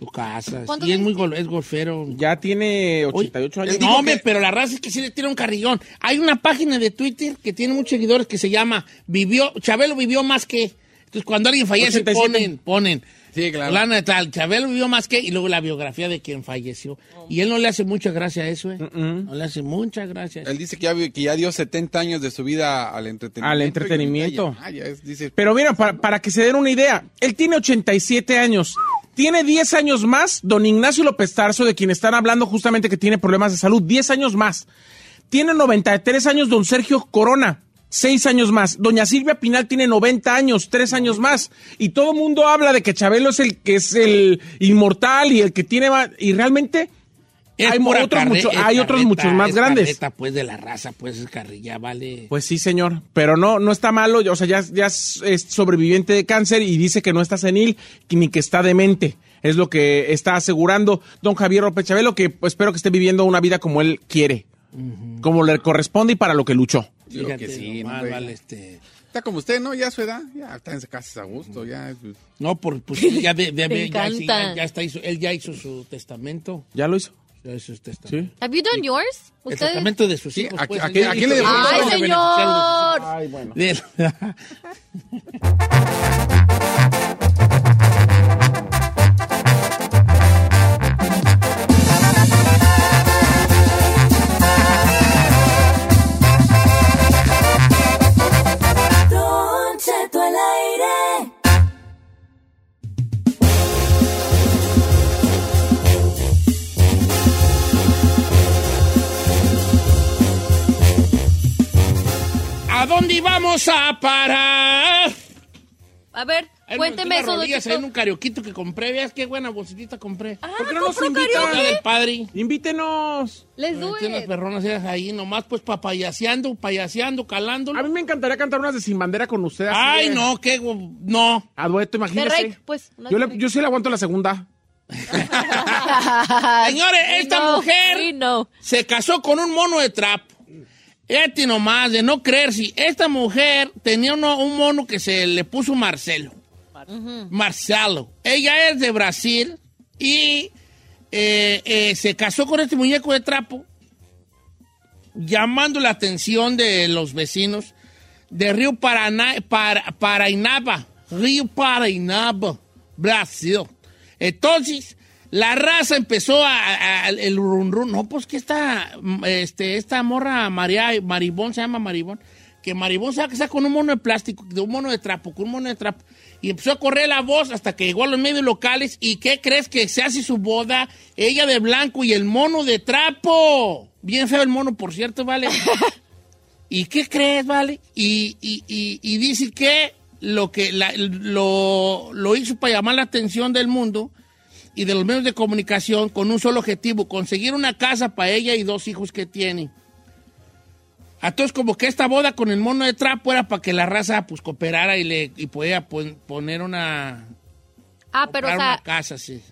su casa. ¿Cuántos Sí, es años muy gol- es golfero. Ya tiene Oye, 88 años. él dijo No, hombre, que- pero la raza es que sí le tira un carrillón. Hay una página de Twitter que tiene muchos seguidores que se llama Vivió, Chabelo vivió más que. Entonces, cuando alguien fallece, 87. ponen, ponen. Sí, claro. Fulano de tal, Chabelo vivió más que, y luego la biografía de quien falleció. Y él no le hace mucha gracia a eso, ¿eh? No le hace mucha gracia. a eso. Él dice que ya, que ya dio 70 años de su vida al entretenimiento. Al entretenimiento. Y ya- ya es- dice, Pero mira, para, para que se den una idea, él tiene 87 años. Tiene 10 años más don Ignacio López Tarso, de quien están hablando justamente que tiene problemas de salud. 10 años más. Tiene 93 años don Sergio Corona. seis años más. Doña Silvia Pinal tiene 90 años, tres años más. Y todo el mundo habla de que Chabelo es el que es el inmortal y el que tiene más. Y realmente Es hay, pura otros, mucho- hay otros muchos más es grandes. carreta, pues de la raza, pues es carrilla, vale. Pues sí, señor, pero no, no está malo, o sea, ya, ya es, sobreviviente de cáncer y dice que no está senil ni que está demente. Es lo que está asegurando don Javier López Chabelo, que espero que esté viviendo una vida como él quiere, como le corresponde y para lo que luchó. Creo que Fíjate sí, nomás, no, vale, este... Está como usted, ¿no? Ya a su edad, ya está en casa a gusto, ya. pues, No, por, pues ya, de, ya, sí, encanta. ya- ya está, hizo- él ya hizo su testamento. ¿Ya lo hizo? Ya hizo su testamento. Sí. Have you done yours? El testamento de sus Sí, hijos. ¿a- pues, ¿A dónde vamos a parar? A ver, cuénteme me eso, rodillas ahí en un carioquito que compré. Veas qué buena bolsitita compré. Ah, ¿Por qué no nos invitan? La del padre. Invítenos. Let's do Tiene perronas ahí nomás pues papayaseando, payaseando, calándolo. A mí me encantaría cantar unas de Sin Bandera con usted. así Ay, de- no, qué no. A dueto, imagínese. Pues. Yo, le- de yo sí le aguanto la segunda. Señores, esta No, mujer no. se casó con un mono de trapo. Este nomás, de no creer si esta mujer tenía uno- un mono que se le puso Marcelo. Marcelo. Ella es de Brasil y eh, eh, se casó con este muñeco de trapo, llamando la atención de los vecinos de Río Paraná, Para- Parainaba, Río Parainaba, Brasil. Entonces, la raza empezó a, a- a- el run run. No, pues que esta, este, esta morra María, Maribón, se llama Maribón, que Maribón se va a casar con un mono de plástico, de un mono de trapo, con un mono de trapo. Y empezó a correr la voz hasta que llegó a los medios locales. ¿Y qué crees que se hace su boda? Ella de blanco y el mono de trapo. Bien feo el mono, por cierto, ¿vale? ¿Y qué crees, vale? Y, y- y- y dice que lo que la- lo, lo hizo para llamar la atención del mundo y de los medios de comunicación con un solo objetivo, conseguir una casa para ella y dos hijos que tiene. Entonces, como que esta boda con el mono de trapo era para que la raza pues cooperara y le y podía pon- poner una, Ah, pero, o comprar sea, una casa, sí.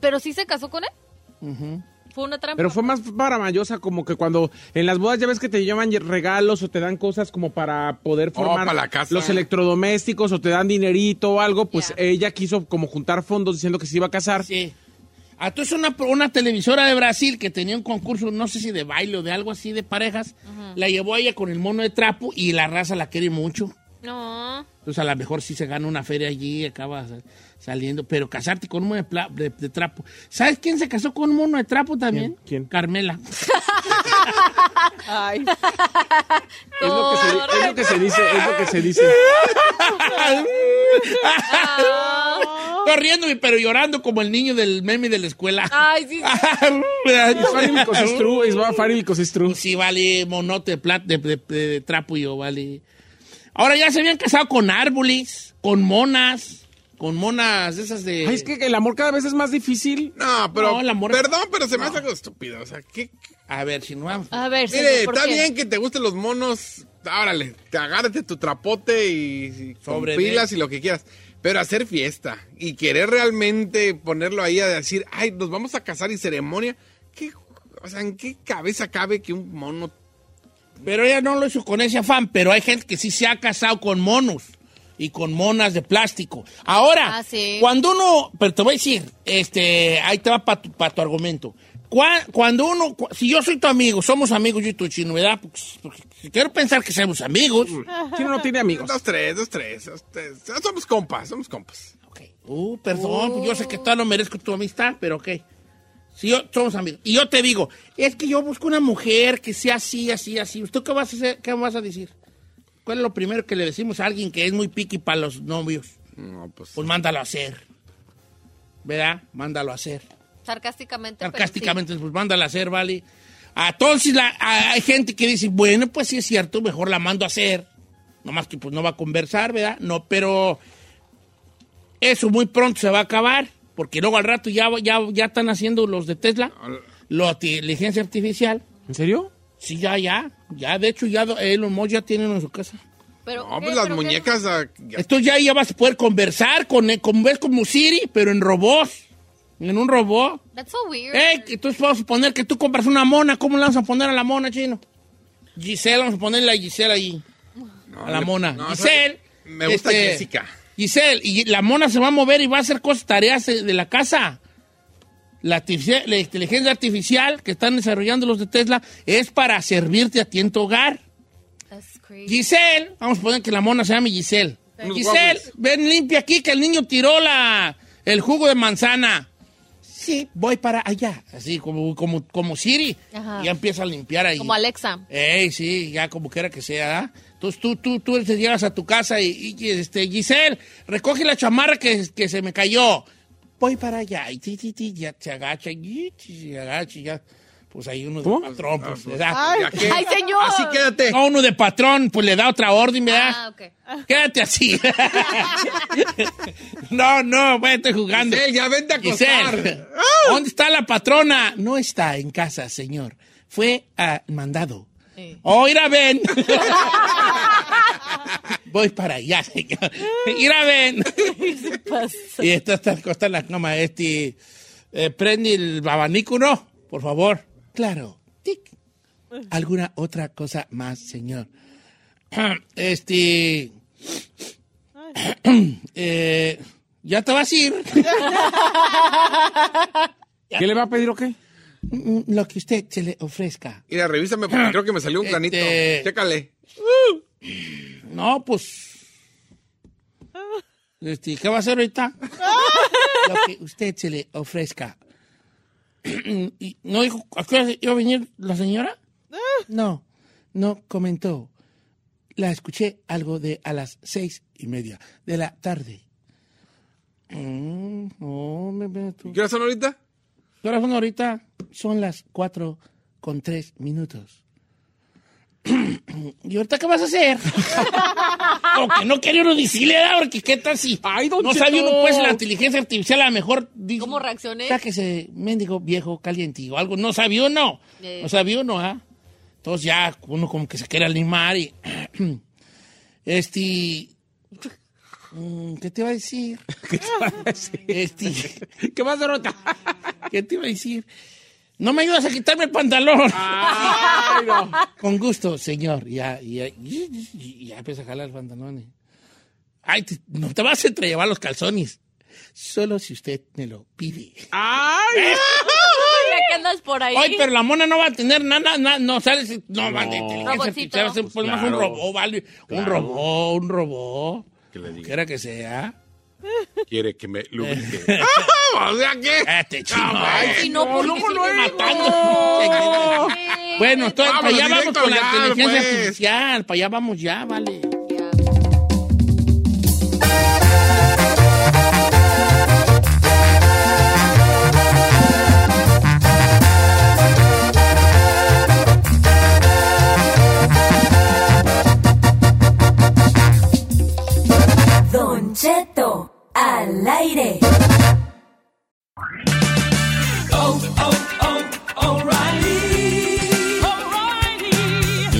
pero sí se casó con él. Fue una trampa. Pero fue más para mayosa, como que cuando en las bodas ya ves que te llevan regalos o te dan cosas como para poder formar para la casa. los electrodomésticos o te dan dinerito o algo, pues ella quiso como juntar fondos diciendo que se iba a casar. Sí. Entonces una, una televisora de Brasil que tenía un concurso, no sé si de baile o de algo así de parejas, la llevó a ella con el mono de trapo y la raza la quiere mucho. No. Entonces a lo mejor sí se gana una feria allí y acaba sal- saliendo. Pero casarte con un mono de, pla- de- de trapo. ¿Sabes quién se casó con un mono de trapo también? ¿Quién? ¿Quién? Carmela. Ay. Es lo, que se, es lo que se dice, es lo que se dice. Estoy riéndome, pero llorando como el niño del meme de la escuela. Ay, sí. Because it's true, it's true. Sí, vale, monote de, plat- de, de- de- de trapo y yo, vale. Ahora ya se habían casado con árboles, con monas, con monas esas de... Ay, es que el amor cada vez es más difícil. No, pero. No, el amor- Perdón, pero se me hace algo estúpido. O sea, ¿qué? A ver, si no... vamos- A ver, Mire, señor, ¿por está qué? bien que te gusten los monos. Árale, te agárrate tu trapote y, y con Sobre pilas de- y lo que quieras. Pero hacer fiesta y querer realmente ponerlo ahí a decir, ay, nos vamos a casar y ceremonia. ¿Qué, o sea, ¿en qué cabeza cabe que un mono Pero ella no lo hizo con ese afán, pero hay gente que sí se ha casado con monos y con monas de plástico. Ahora, Ah, sí. cuando uno, pero te voy a decir, este, ahí te va para tu, pa' tu argumento. Cua- Cuando uno, si yo soy tu amigo, somos amigos yo y tu chino, ¿verdad? Pues, porque quiero pensar que somos amigos. Chino no tiene amigos. Dos, tres, dos, tres. dos, tres. Somos compas, somos compas. Ok. Uh, perdón, yo sé que todavía no merezco tu amistad, pero ok. Si yo, somos amigos. Y yo te digo, es que yo busco una mujer que sea así, así, así. ¿Usted qué vas a hacer? ¿Qué vas a decir? ¿Cuál es lo primero que le decimos a alguien que es muy piqui para los novios? No, pues. Pues mándalo a hacer. ¿Verdad? Mándalo a hacer. Sarcásticamente. pero Sarcásticamente, pues mándalo a hacer, ¿vale? Entonces la- a- hay gente que dice, bueno, pues sí es cierto, mejor la mando a hacer. Nomás que pues no va a conversar, ¿verdad? No, pero eso muy pronto se va a acabar, porque luego al rato ya, ya, ya están haciendo los de Tesla, la inteligencia artificial. ¿En serio? Sí, ya, ya. Ya, de hecho, ya Elon Musk ya tiene uno en su casa. Pero, No, ¿qué? pues las ¿Pero muñecas. ah, ya- Esto ya, ya vas a poder conversar con, eh, como ves como Siri, pero en robots. En un robot. That's so weird. Eh, entonces vamos a suponer que tú compras una mona. ¿Cómo le vamos a poner a la mona, chino? Giselle, vamos a ponerle a Giselle ahí. a la mona. no, Giselle. Me gusta este, Jessica. Giselle, y la mona se va a mover y va a hacer cosas, tareas de de la casa. La, inteligencia artificial que están desarrollando los de Tesla es para servirte a ti en tu hogar. That's crazy. Giselle, vamos a poner que la mona se llame Giselle. Unos Giselle, ven limpia aquí que el niño tiró la, el jugo de manzana. Sí, voy para allá. Así como, como, como Siri. Ajá. Ya empieza a limpiar ahí. Como Alexa. Ey, sí, ya como quiera que sea. Entonces tú, tú, tú te llegas a tu casa y, y, este, Giselle, recoge la chamarra que, que se me cayó. Voy para allá. Y ti, ti, ti, ya se agacha, y se agacha y ya. Pues ahí uno de ¿Cómo? patrón, pues, le da. Ya que- ¡Ay, señor! Así quédate. No, uno de patrón, pues le da otra orden, ¿verdad? Ah, ok. Quédate así. no, no, voy a estar jugando. Giselle, ya vente a acostar. Giselle, ¿dónde está la patrona? No está en casa, señor. Fue a mandado. Oh, ir a ven. Voy para allá, señor. Ir a ven. y esta está acostada en la cama. Este, eh, prende el abanico, ¿no? Por favor. Claro. Tic. ¿Alguna otra cosa más, señor? Este. eh, ¿Ya te vas a ir? ¿Qué le va a pedir o qué? Lo que usted se le ofrezca. Mira, revísame porque creo que me salió un planito. Este- Chécale. No, pues. Este, ¿Qué va a hacer ahorita? Lo que usted se le ofrezca. Y ¿No dijo a qué hora iba a venir la señora? No, no comentó. La escuché algo de a las seis y media de la tarde. Mm, no, me- me- tú- ¿Qué hora son ahorita? ¿Qué horas son ahorita? Son las cuatro con tres minutos. ¿Y ahorita qué vas a hacer? Como que no quería uno decirle, ¿verdad? Porque qué tal si Ay, don no Cheto. sabía uno, pues, la inteligencia artificial a lo mejor dice, ¿Cómo reaccioné? Sáquese, mendigo viejo caliente o algo. No sabía uno. Eh. No sabía uno, ¿ah? Entonces ya uno como que se quiere animar y... este... mm, ¿Qué te iba a decir? ¿Qué te va a decir? Este... ¿Qué va a hacer ahorita? ¿Qué te iba a decir? No me ayudas a quitarme el pantalón. Ay, no. Con gusto, señor. Ya, ya, y- y- ya empieza a jalar el pantalón. Ay, te- no te vas a entrellevar los calzones. Solo si usted me lo pide. Ay, Ya que andas por ahí. Ay, pero la mona no va a tener nada, nada, no sales, no, va a tener Robotcito. va a ser pues, más un claro. robot, vale. Un robot, un robot. Que le diga. Quiera que sea. Quiere que me lubrique. ¡Ah! ¿O sea qué? Este chino. Ay, si no, ¿por qué lo sigues matando. Bueno, entonces, para allá vamos con la inteligencia pues. artificial. Para allá vamos ya, vale.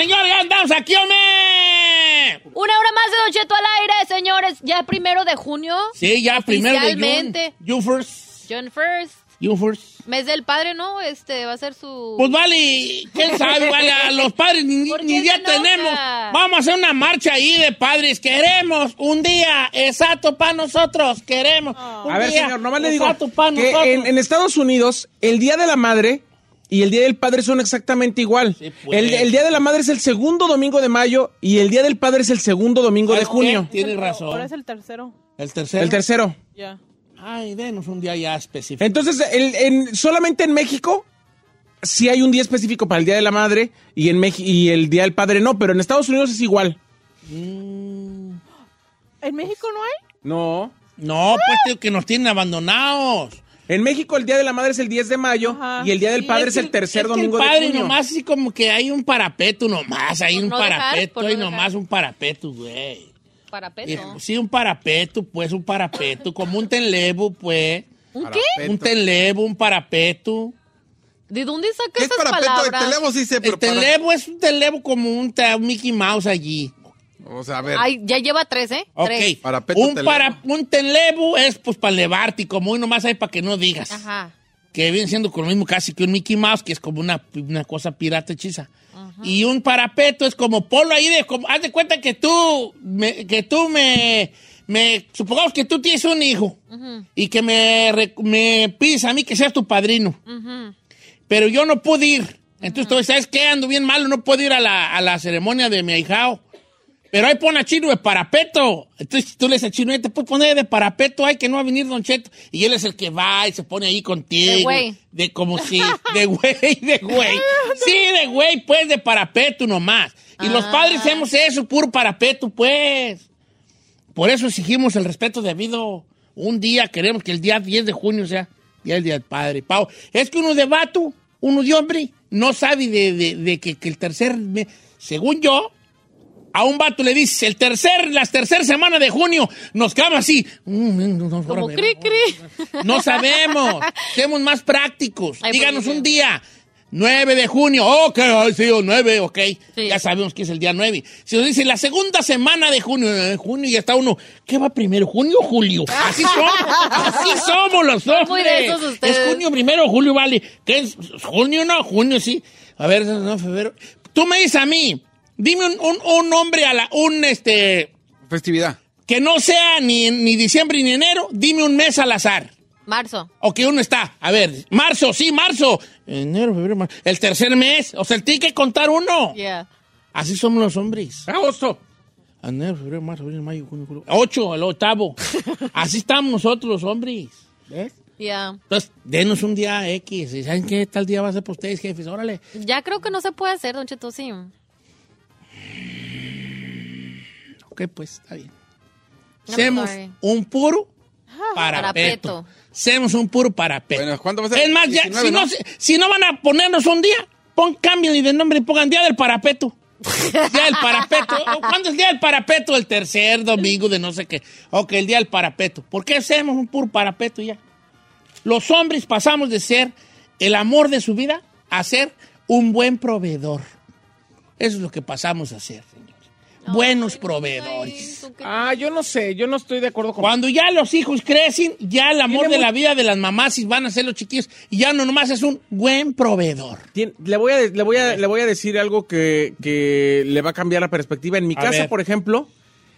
Señores, ya andamos aquí, hombre. Una hora más de Don Cheto al aire, señores. Ya primero de junio. Sí, ya primero de. June. June first. June first. June first. Mes del padre, ¿no? Este va a ser su. Pues vale, quién sabe, vale, a los padres ni, ¿Por qué ni enoja? tenemos. Vamos a hacer una marcha ahí de padres. Queremos un día exacto para nosotros. Queremos. un A ver, día señor, nomás le digo exacto que nosotros. en, en Estados Unidos el Día de la Madre y el Día del Padre son exactamente igual. pues. el, el Día de la Madre es el segundo domingo de mayo y el Día del Padre es el segundo domingo de ¿Sabes junio. Tienes razón. Ahora es el tercero. El tercero. El tercero. Ya. Ay, denos un día ya específico. Entonces, el- en- solamente en México sí hay un día específico para el Día de la Madre y, en Meji- y el Día del Padre no, pero en Estados Unidos es igual. ¿En México no hay? No. No, pues que nos tienen abandonados. En México el Día de la Madre es el 10 de mayo y el Día del Sí, Padre es, que el tercer que domingo el padre de junio. nomás así como que hay un parapeto nomás, hay Por un no dejar, parapeto, no hay dejar. nomás un parapeto, güey. Parapeto. Eh, Sí, un parapeto, pues, un parapeto, como un tenlevo, pues. ¿Un qué? Un tenlevo, un parapeto. ¿De dónde sacas ¿Qué es esas parapeto? El palabras? televo sí se El tenlevo es un tenlevo como un, un Mickey Mouse allí. Vamos a ver. Ay, ya lleva tres, ¿eh? Ok, Tres. Parapeto, un, tenlevo. para, un tenlevo es pues para levarte y como uno nomás hay para que no digas. Ajá. que viene siendo con lo mismo casi que un Mickey Mouse, que es como una, una cosa pirata hechiza. Y un parapeto es como polo ahí de, como, haz de cuenta que tú, me, que tú me, me, supongamos que tú tienes un hijo y que me, pides a mí que seas tu padrino, pero yo no pude ir. Entonces, tú ¿sabes qué? Ando bien malo, no puedo ir a la, a la ceremonia de mi ahijao. Pero ahí pone a Chino de parapeto. Entonces tú le dices a Chino, "Eh, te puedes poner de parapeto, ay, que no va a venir Don Cheto. Y él es el que va y se pone ahí contigo. De güey. De como si, de güey, de güey. Sí, de güey, pues, de parapeto nomás. Y los Ah. padres hacemos eso, puro parapeto, pues. Por eso exigimos el respeto debido. Un día queremos que el día 10 de junio sea Día del Día del Padre. Pau, es que uno de vato, uno de hombre, no sabe de, de- de que, que el tercer... me- según yo, a un vato le dices, el tercer, las tercer semana de junio, nos quedamos así. Mm, no, Como ahora cri cri. No sabemos. Seamos más prácticos. Ay, Díganos buenísimo. un día. 9 de junio. Ok, sí, o 9, ok. Sí. Ya sabemos que es el día 9. Si nos dice la segunda semana de junio, eh, junio ya está uno. ¿Qué va primero, junio o julio? Así somos. Así somos los hombres. Muy de esos ustedes. Es junio primero o julio, vale. ¿Qué es? ¿Junio no? Junio sí. A ver, no, febrero. Tú me dices a mí, dime un, un, un nombre a la, un este, Festividad. que no sea ni, ni diciembre ni enero, dime un mes al azar. Marzo. O que uno está, a ver, marzo, sí, marzo. Enero, febrero, marzo. El tercer mes. O sea, tiene que contar uno. Yeah. Así somos los hombres. Agosto. Enero, febrero, marzo, abril, mayo, junio, julio. Ocho, el octavo. Así estamos nosotros los hombres. ¿Ves? Yeah. Entonces, denos un día X. ¿Y ¿Saben qué tal día va a ser para ustedes, jefes? Órale. Ya creo que no se puede hacer, Don Cheto, sí. Ok, pues, está bien. I'm Hacemos sorry. un puro parapeto. Parapeto. Hacemos un puro parapeto. Bueno, ¿cuándo va a ser? Es más, ya, 19, si, no, ¿no? si no van a ponernos un día, pon, cambien de nombre y pongan Día del Parapeto. Día del Parapeto. ¿O ¿Cuándo es el Día del Parapeto? El tercer domingo de no sé qué. Ok, el Día del Parapeto. ¿Por qué hacemos un puro parapeto ya? Los hombres pasamos de ser el amor de su vida a ser un buen proveedor. Eso es lo que pasamos a ser, señores. Buenos proveedores. Ah, yo no sé, yo no estoy de acuerdo con... Cuando ya los hijos crecen, ya el amor de la vida de las mamás y van a ser los chiquillos. Y ya no nomás es un buen proveedor. Tien- le, voy a, de- le, voy a, le voy a decir algo que, que le va a cambiar la perspectiva. En mi A casa, ver. por ejemplo,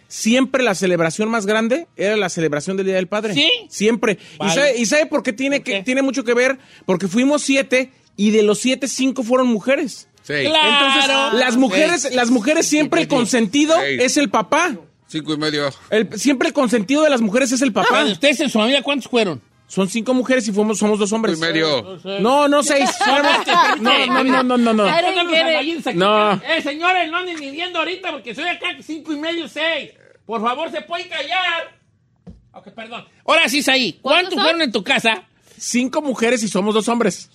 siempre la celebración más grande era la celebración del Día del Padre. ¿Sí? Siempre. Vale. ¿Y, sabe, y sabe por qué tiene, ¿Por que, qué? tiene mucho que ver? Porque fuimos siete y de los siete, cinco fueron mujeres. Sí. Claro. Entonces, las mujeres, Sí. las mujeres siempre el consentido Sí. es el papá. Cinco y medio. El- siempre el consentido de las mujeres es el papá. ¿Ustedes en su familia cuántos fueron? Son cinco mujeres y fuimos, somos dos hombres. Cinco y medio. No, no, seis. no, no, no, no, no, no. No. Eh, señores, no anden ni viendo ahorita porque soy acá cinco y medio, seis. Por favor, se pueden callar. Ok, perdón. Ahora sí, ahí. ¿Cuántos ¿Cuántos fueron en tu casa? Cinco mujeres y somos dos hombres.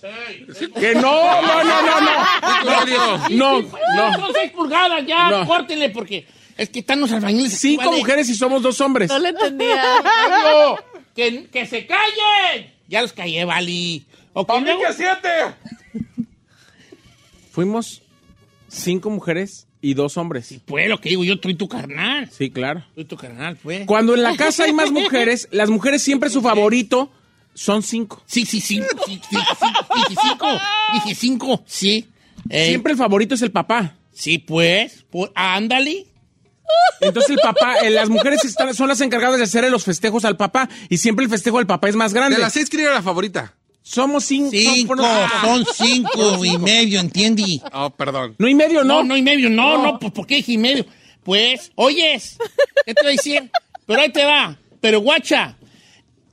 Que no, no, no, no, no. No, Sí, no. Son seis pulgadas, ya, No. córtenle porque es que están los albañiles. Cinco ¿vale? mujeres y somos dos hombres. No le entendía. Mario, que, que se callen. Ya los callé, Vali. Ok, luego- Fuimos cinco mujeres y dos hombres. Pues lo que digo, yo soy tu carnal. Sí, claro. Soy tu carnal, pues. Cuando en la casa hay más mujeres, las mujeres siempre su favorito son cinco. Sí, sí, sí. sí, sí, sí, Dije cinco. Dije cinco, sí. Eh, Siempre el favorito es el papá. Sí, pues. pues ándale. Entonces el papá, eh, las mujeres están- son las encargadas de hacerle los festejos al papá y siempre el festejo del papá es más grande. De las seis, ¿quién era la favorita? Somos cinco. Cinco, son cinco y medio, ¿entiendes? Oh, perdón. No y medio, No, no. no y medio, no, no, pues ¿por qué dije y medio? Pues, oyes, ¿qué te voy a decir? Pero ahí te va, pero guacha,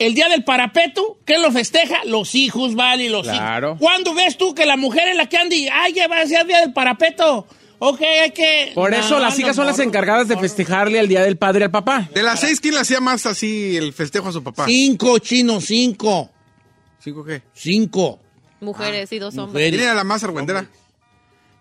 el día del parapeto, ¿qué lo festeja? Los hijos, vale, los Claro. hijos. ¿Cuándo ves tú que la mujer es la que anda y, ay, ya va a ser el día del parapeto? Ok, hay que... Por eso No, las hijas no, son las no, encargadas de festejarle al día del padre al papá. De las seis, ¿quién le hacía más así el festejo a su papá? Cinco, chino, cinco. ¿Cinco qué? Cinco. Mujeres y dos hombres. Mujeres. ¿Quién era la más argüendera?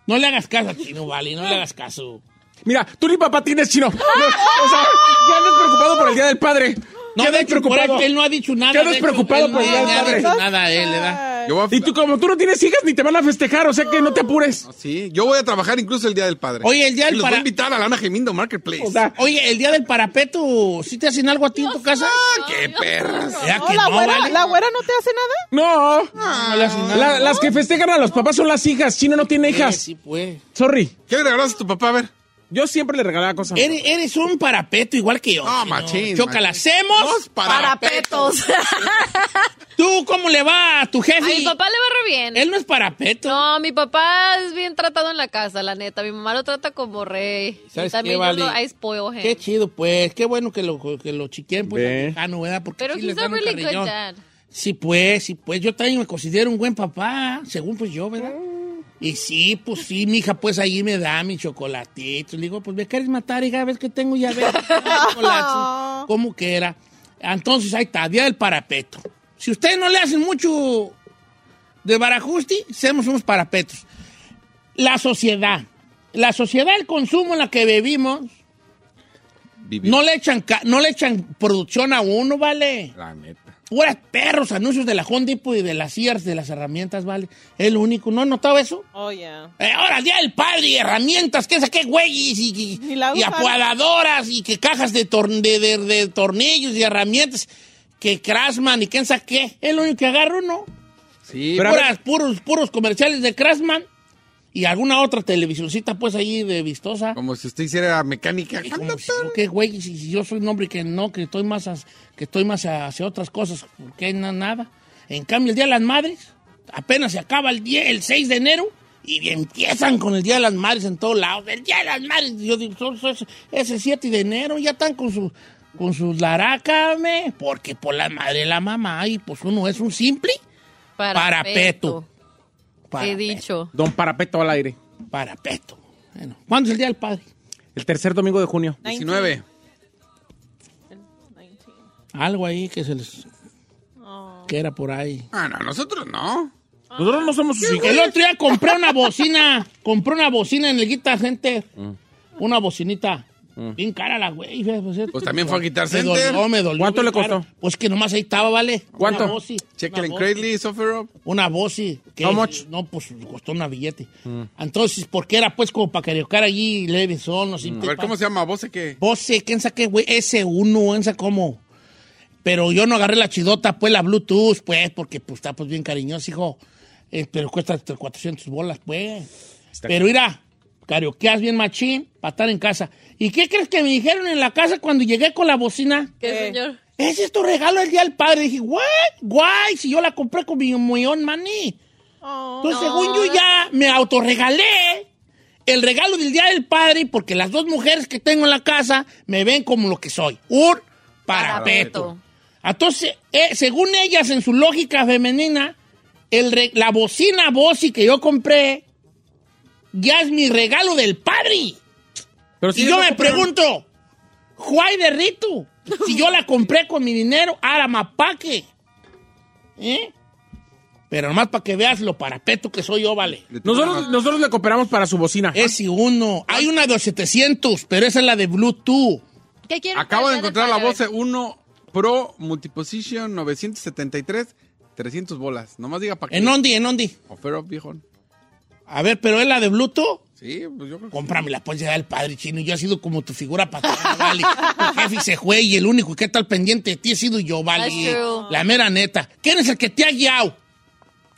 No le hagas caso a chino, vale, no le hagas caso. Mira, tú ni papá tienes chino. No, o sea, ya andas preocupado por el día del padre. No, ¿Qué de andas hecho, por preocupado? él no ha dicho nada. ¿Qué andas de hecho, preocupado él por no el día del ha padre? dicho nada, él le da. Yo voy a... Y tú, como tú no tienes hijas, ni te van a festejar, o sea que no te apures. Sí, yo voy a trabajar incluso el Día del Padre. Oye, el Día del Y los para- voy a invitar a la Ana Gemindo Marketplace. O sea, Oye, el día del parapeto, ¿sí te hacen algo a ti en tu casa? ¡Ah, qué perras! ¿Verdad No, que la, no, güera, vale? ¿La güera no te hace nada? no. No le hacen nada. La- las que festejan a los papás son las hijas. Chino no tiene Sí, hijas. Sí, pues. Sorry. ¿Qué le regalaste a tu papá? A ver. Yo siempre le regalaba cosas. Eres, eres un parapeto igual que yo. No, machín, Chócala, hacemos. Parapetos. ¿Tú cómo le va a tu jefe? A mi papá le va re bien. Él no es parapeto. No, mi papá es bien tratado en la casa, la neta. Mi mamá lo trata como rey. ¿Sabes y también qué, yo Vale? lo I spoil him. Qué chido, pues. Qué bueno que lo, que lo chiquen, pues, Ve. mexicano, ¿verdad? Porque Pero sí he's les a dan really good carrillón. dad. Sí, pues, sí, pues. Yo también me considero un buen papá, según pues yo, ¿verdad? Y sí, pues sí, mi hija, pues ahí me da mi chocolatito. Le digo, pues me quieres matar, hija, ves que tengo ya ves. chocolate. ¿Cómo que era? Entonces, ahí está, día del parapeto. Si ustedes no le hacen mucho de barajusti, hacemos unos parapetos. La sociedad. La sociedad del consumo en la que vivimos, no le echan, no le echan producción a uno, ¿vale? La neta. Puras perros, anuncios de la Home Depot y de las Sears, de las herramientas, ¿vale? Es lo único. ¿No has notado eso? Oh, yeah. Eh, ahora, el día del padre y herramientas, ¿qué es qué güeyes? Y, y, apuadadoras y que cajas de, tor- de, de- de tornillos y herramientas, que Craftsman y quién sabe qué. Es lo único que agarro uno. Sí, Puras, puros, puros comerciales de Craftsman y alguna otra televisioncita, pues, ahí de vistosa. como si usted hiciera mecánica. Como si qué güey, si, si yo soy un hombre que no, que estoy más, as- que estoy más hacia otras cosas, porque no nada. En cambio, el Día de las Madres, apenas se acaba el, día, el 6 de enero y empiezan con el Día de las Madres en todos lados. El Día de las Madres, yo digo, ese 7 de enero ya están con su con sus laracas, porque por la madre de la mamá y pues uno es un simple Parapeto. Parapeto. dicho. Don Parapeto al aire. parapeto. Bueno, ¿cuándo es el Día del Padre? El tercer domingo de junio. 19. Algo ahí que se les... que era por ahí. Ah, no, nosotros no. Nosotros no somos sus hijos. El otro día compré una bocina. compré una bocina en el Guitar Center. Una bocinita. Bien cara la güey. Pues también fue a Guitar Me dolió, me dolió. ¿Cuánto le costó? caro. Pues que nomás ahí estaba, ¿vale? ¿Cuánto? Una Chequen en Offer Up. Una boci. que- How much? No, pues costó una billete. Entonces, porque era pues como para cariocar allí Levinson, no sé. A ver, ¿cómo se llama? ¿Vos qué? Voce, ¿quién sabe qué, güey? S1, ¿quién cómo? Pero yo no agarré la chidota, pues la Bluetooth, pues, porque pues está pues bien cariñoso, hijo. Eh, pero cuesta hasta 400 bolas, pues. pero mira, carioqueas bien machín para estar en casa. ¿Y qué crees que me dijeron en la casa cuando llegué con la bocina? ¿Qué, Eh. señor? Ese es tu regalo el día del padre. dije, what? Guay, si yo la compré con mi millón money. Oh. Entonces, No. según yo ya me autorregalé el regalo del Día del Padre porque las dos mujeres que tengo en la casa me ven como lo que soy, un parapeto. Entonces, eh, según ellas, en su lógica femenina, el la bocina Bossi que yo compré ya es mi regalo del padre. Pero si y yo me pregunto, ¿why de rito? Si yo la compré con mi dinero, ahora mapaque. ¿Eh? Pero nomás para que veas lo parapeto que soy yo, vale. Nosotros, nosotros le cooperamos para su bocina. Es y uno. Hay una de 700, pero esa es la de Bluetooth. ¿Qué quieren Acabo de encontrar la Bose 1 Pro Multiposition 973, 300 bolas. Nomás diga para qué. ¿En Ondi, en Ondi? Ofero, viejón. A ver, pero es la de Bluetooth. Sí, pues yo creo que Cómpramela, pues ya el padre chino. Yo he sido como tu figura paterna, vale. Tu jefe se fue y el único que está al pendiente de ti he sido yo, vale. That's true. La mera neta. ¿Quién es el que te ha guiado?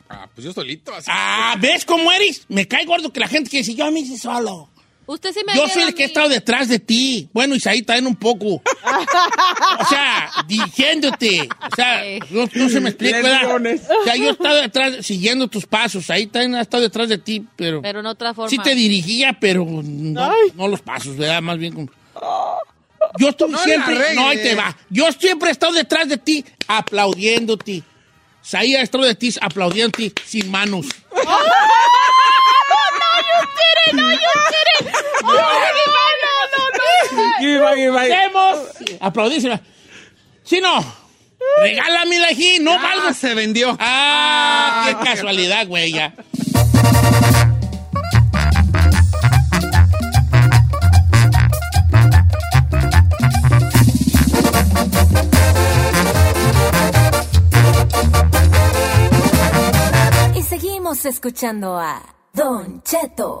Ah, pues yo solito. Así. Ah, ¿ves cómo eres? Me cae gordo que la gente que dice, yo a mí sí solo. Usted sí me Yo soy el que he estado detrás de ti. Bueno, Isaí también un poco. o sea, dirigiéndote. O sea, no, no se me explica, ¿verdad? O sea, yo he estado detrás, siguiendo tus pasos. Ahí también he estado detrás de ti, pero... Pero en otra forma. Sí te dirigía, pero no, no los pasos, ¿verdad? Más bien como... Yo estoy No siempre... No, ahí te va. Yo siempre he estado detrás de ti, aplaudiéndote. Saí ha estado de ti, aplaudiéndote, sin manos. Give it back, give it back. ¡Demos! Aplaudísima. Si no, regálame la aquí, no Ah, valgo. se vendió. Ah, qué casualidad, güey, ya. Y seguimos escuchando a Don Cheto.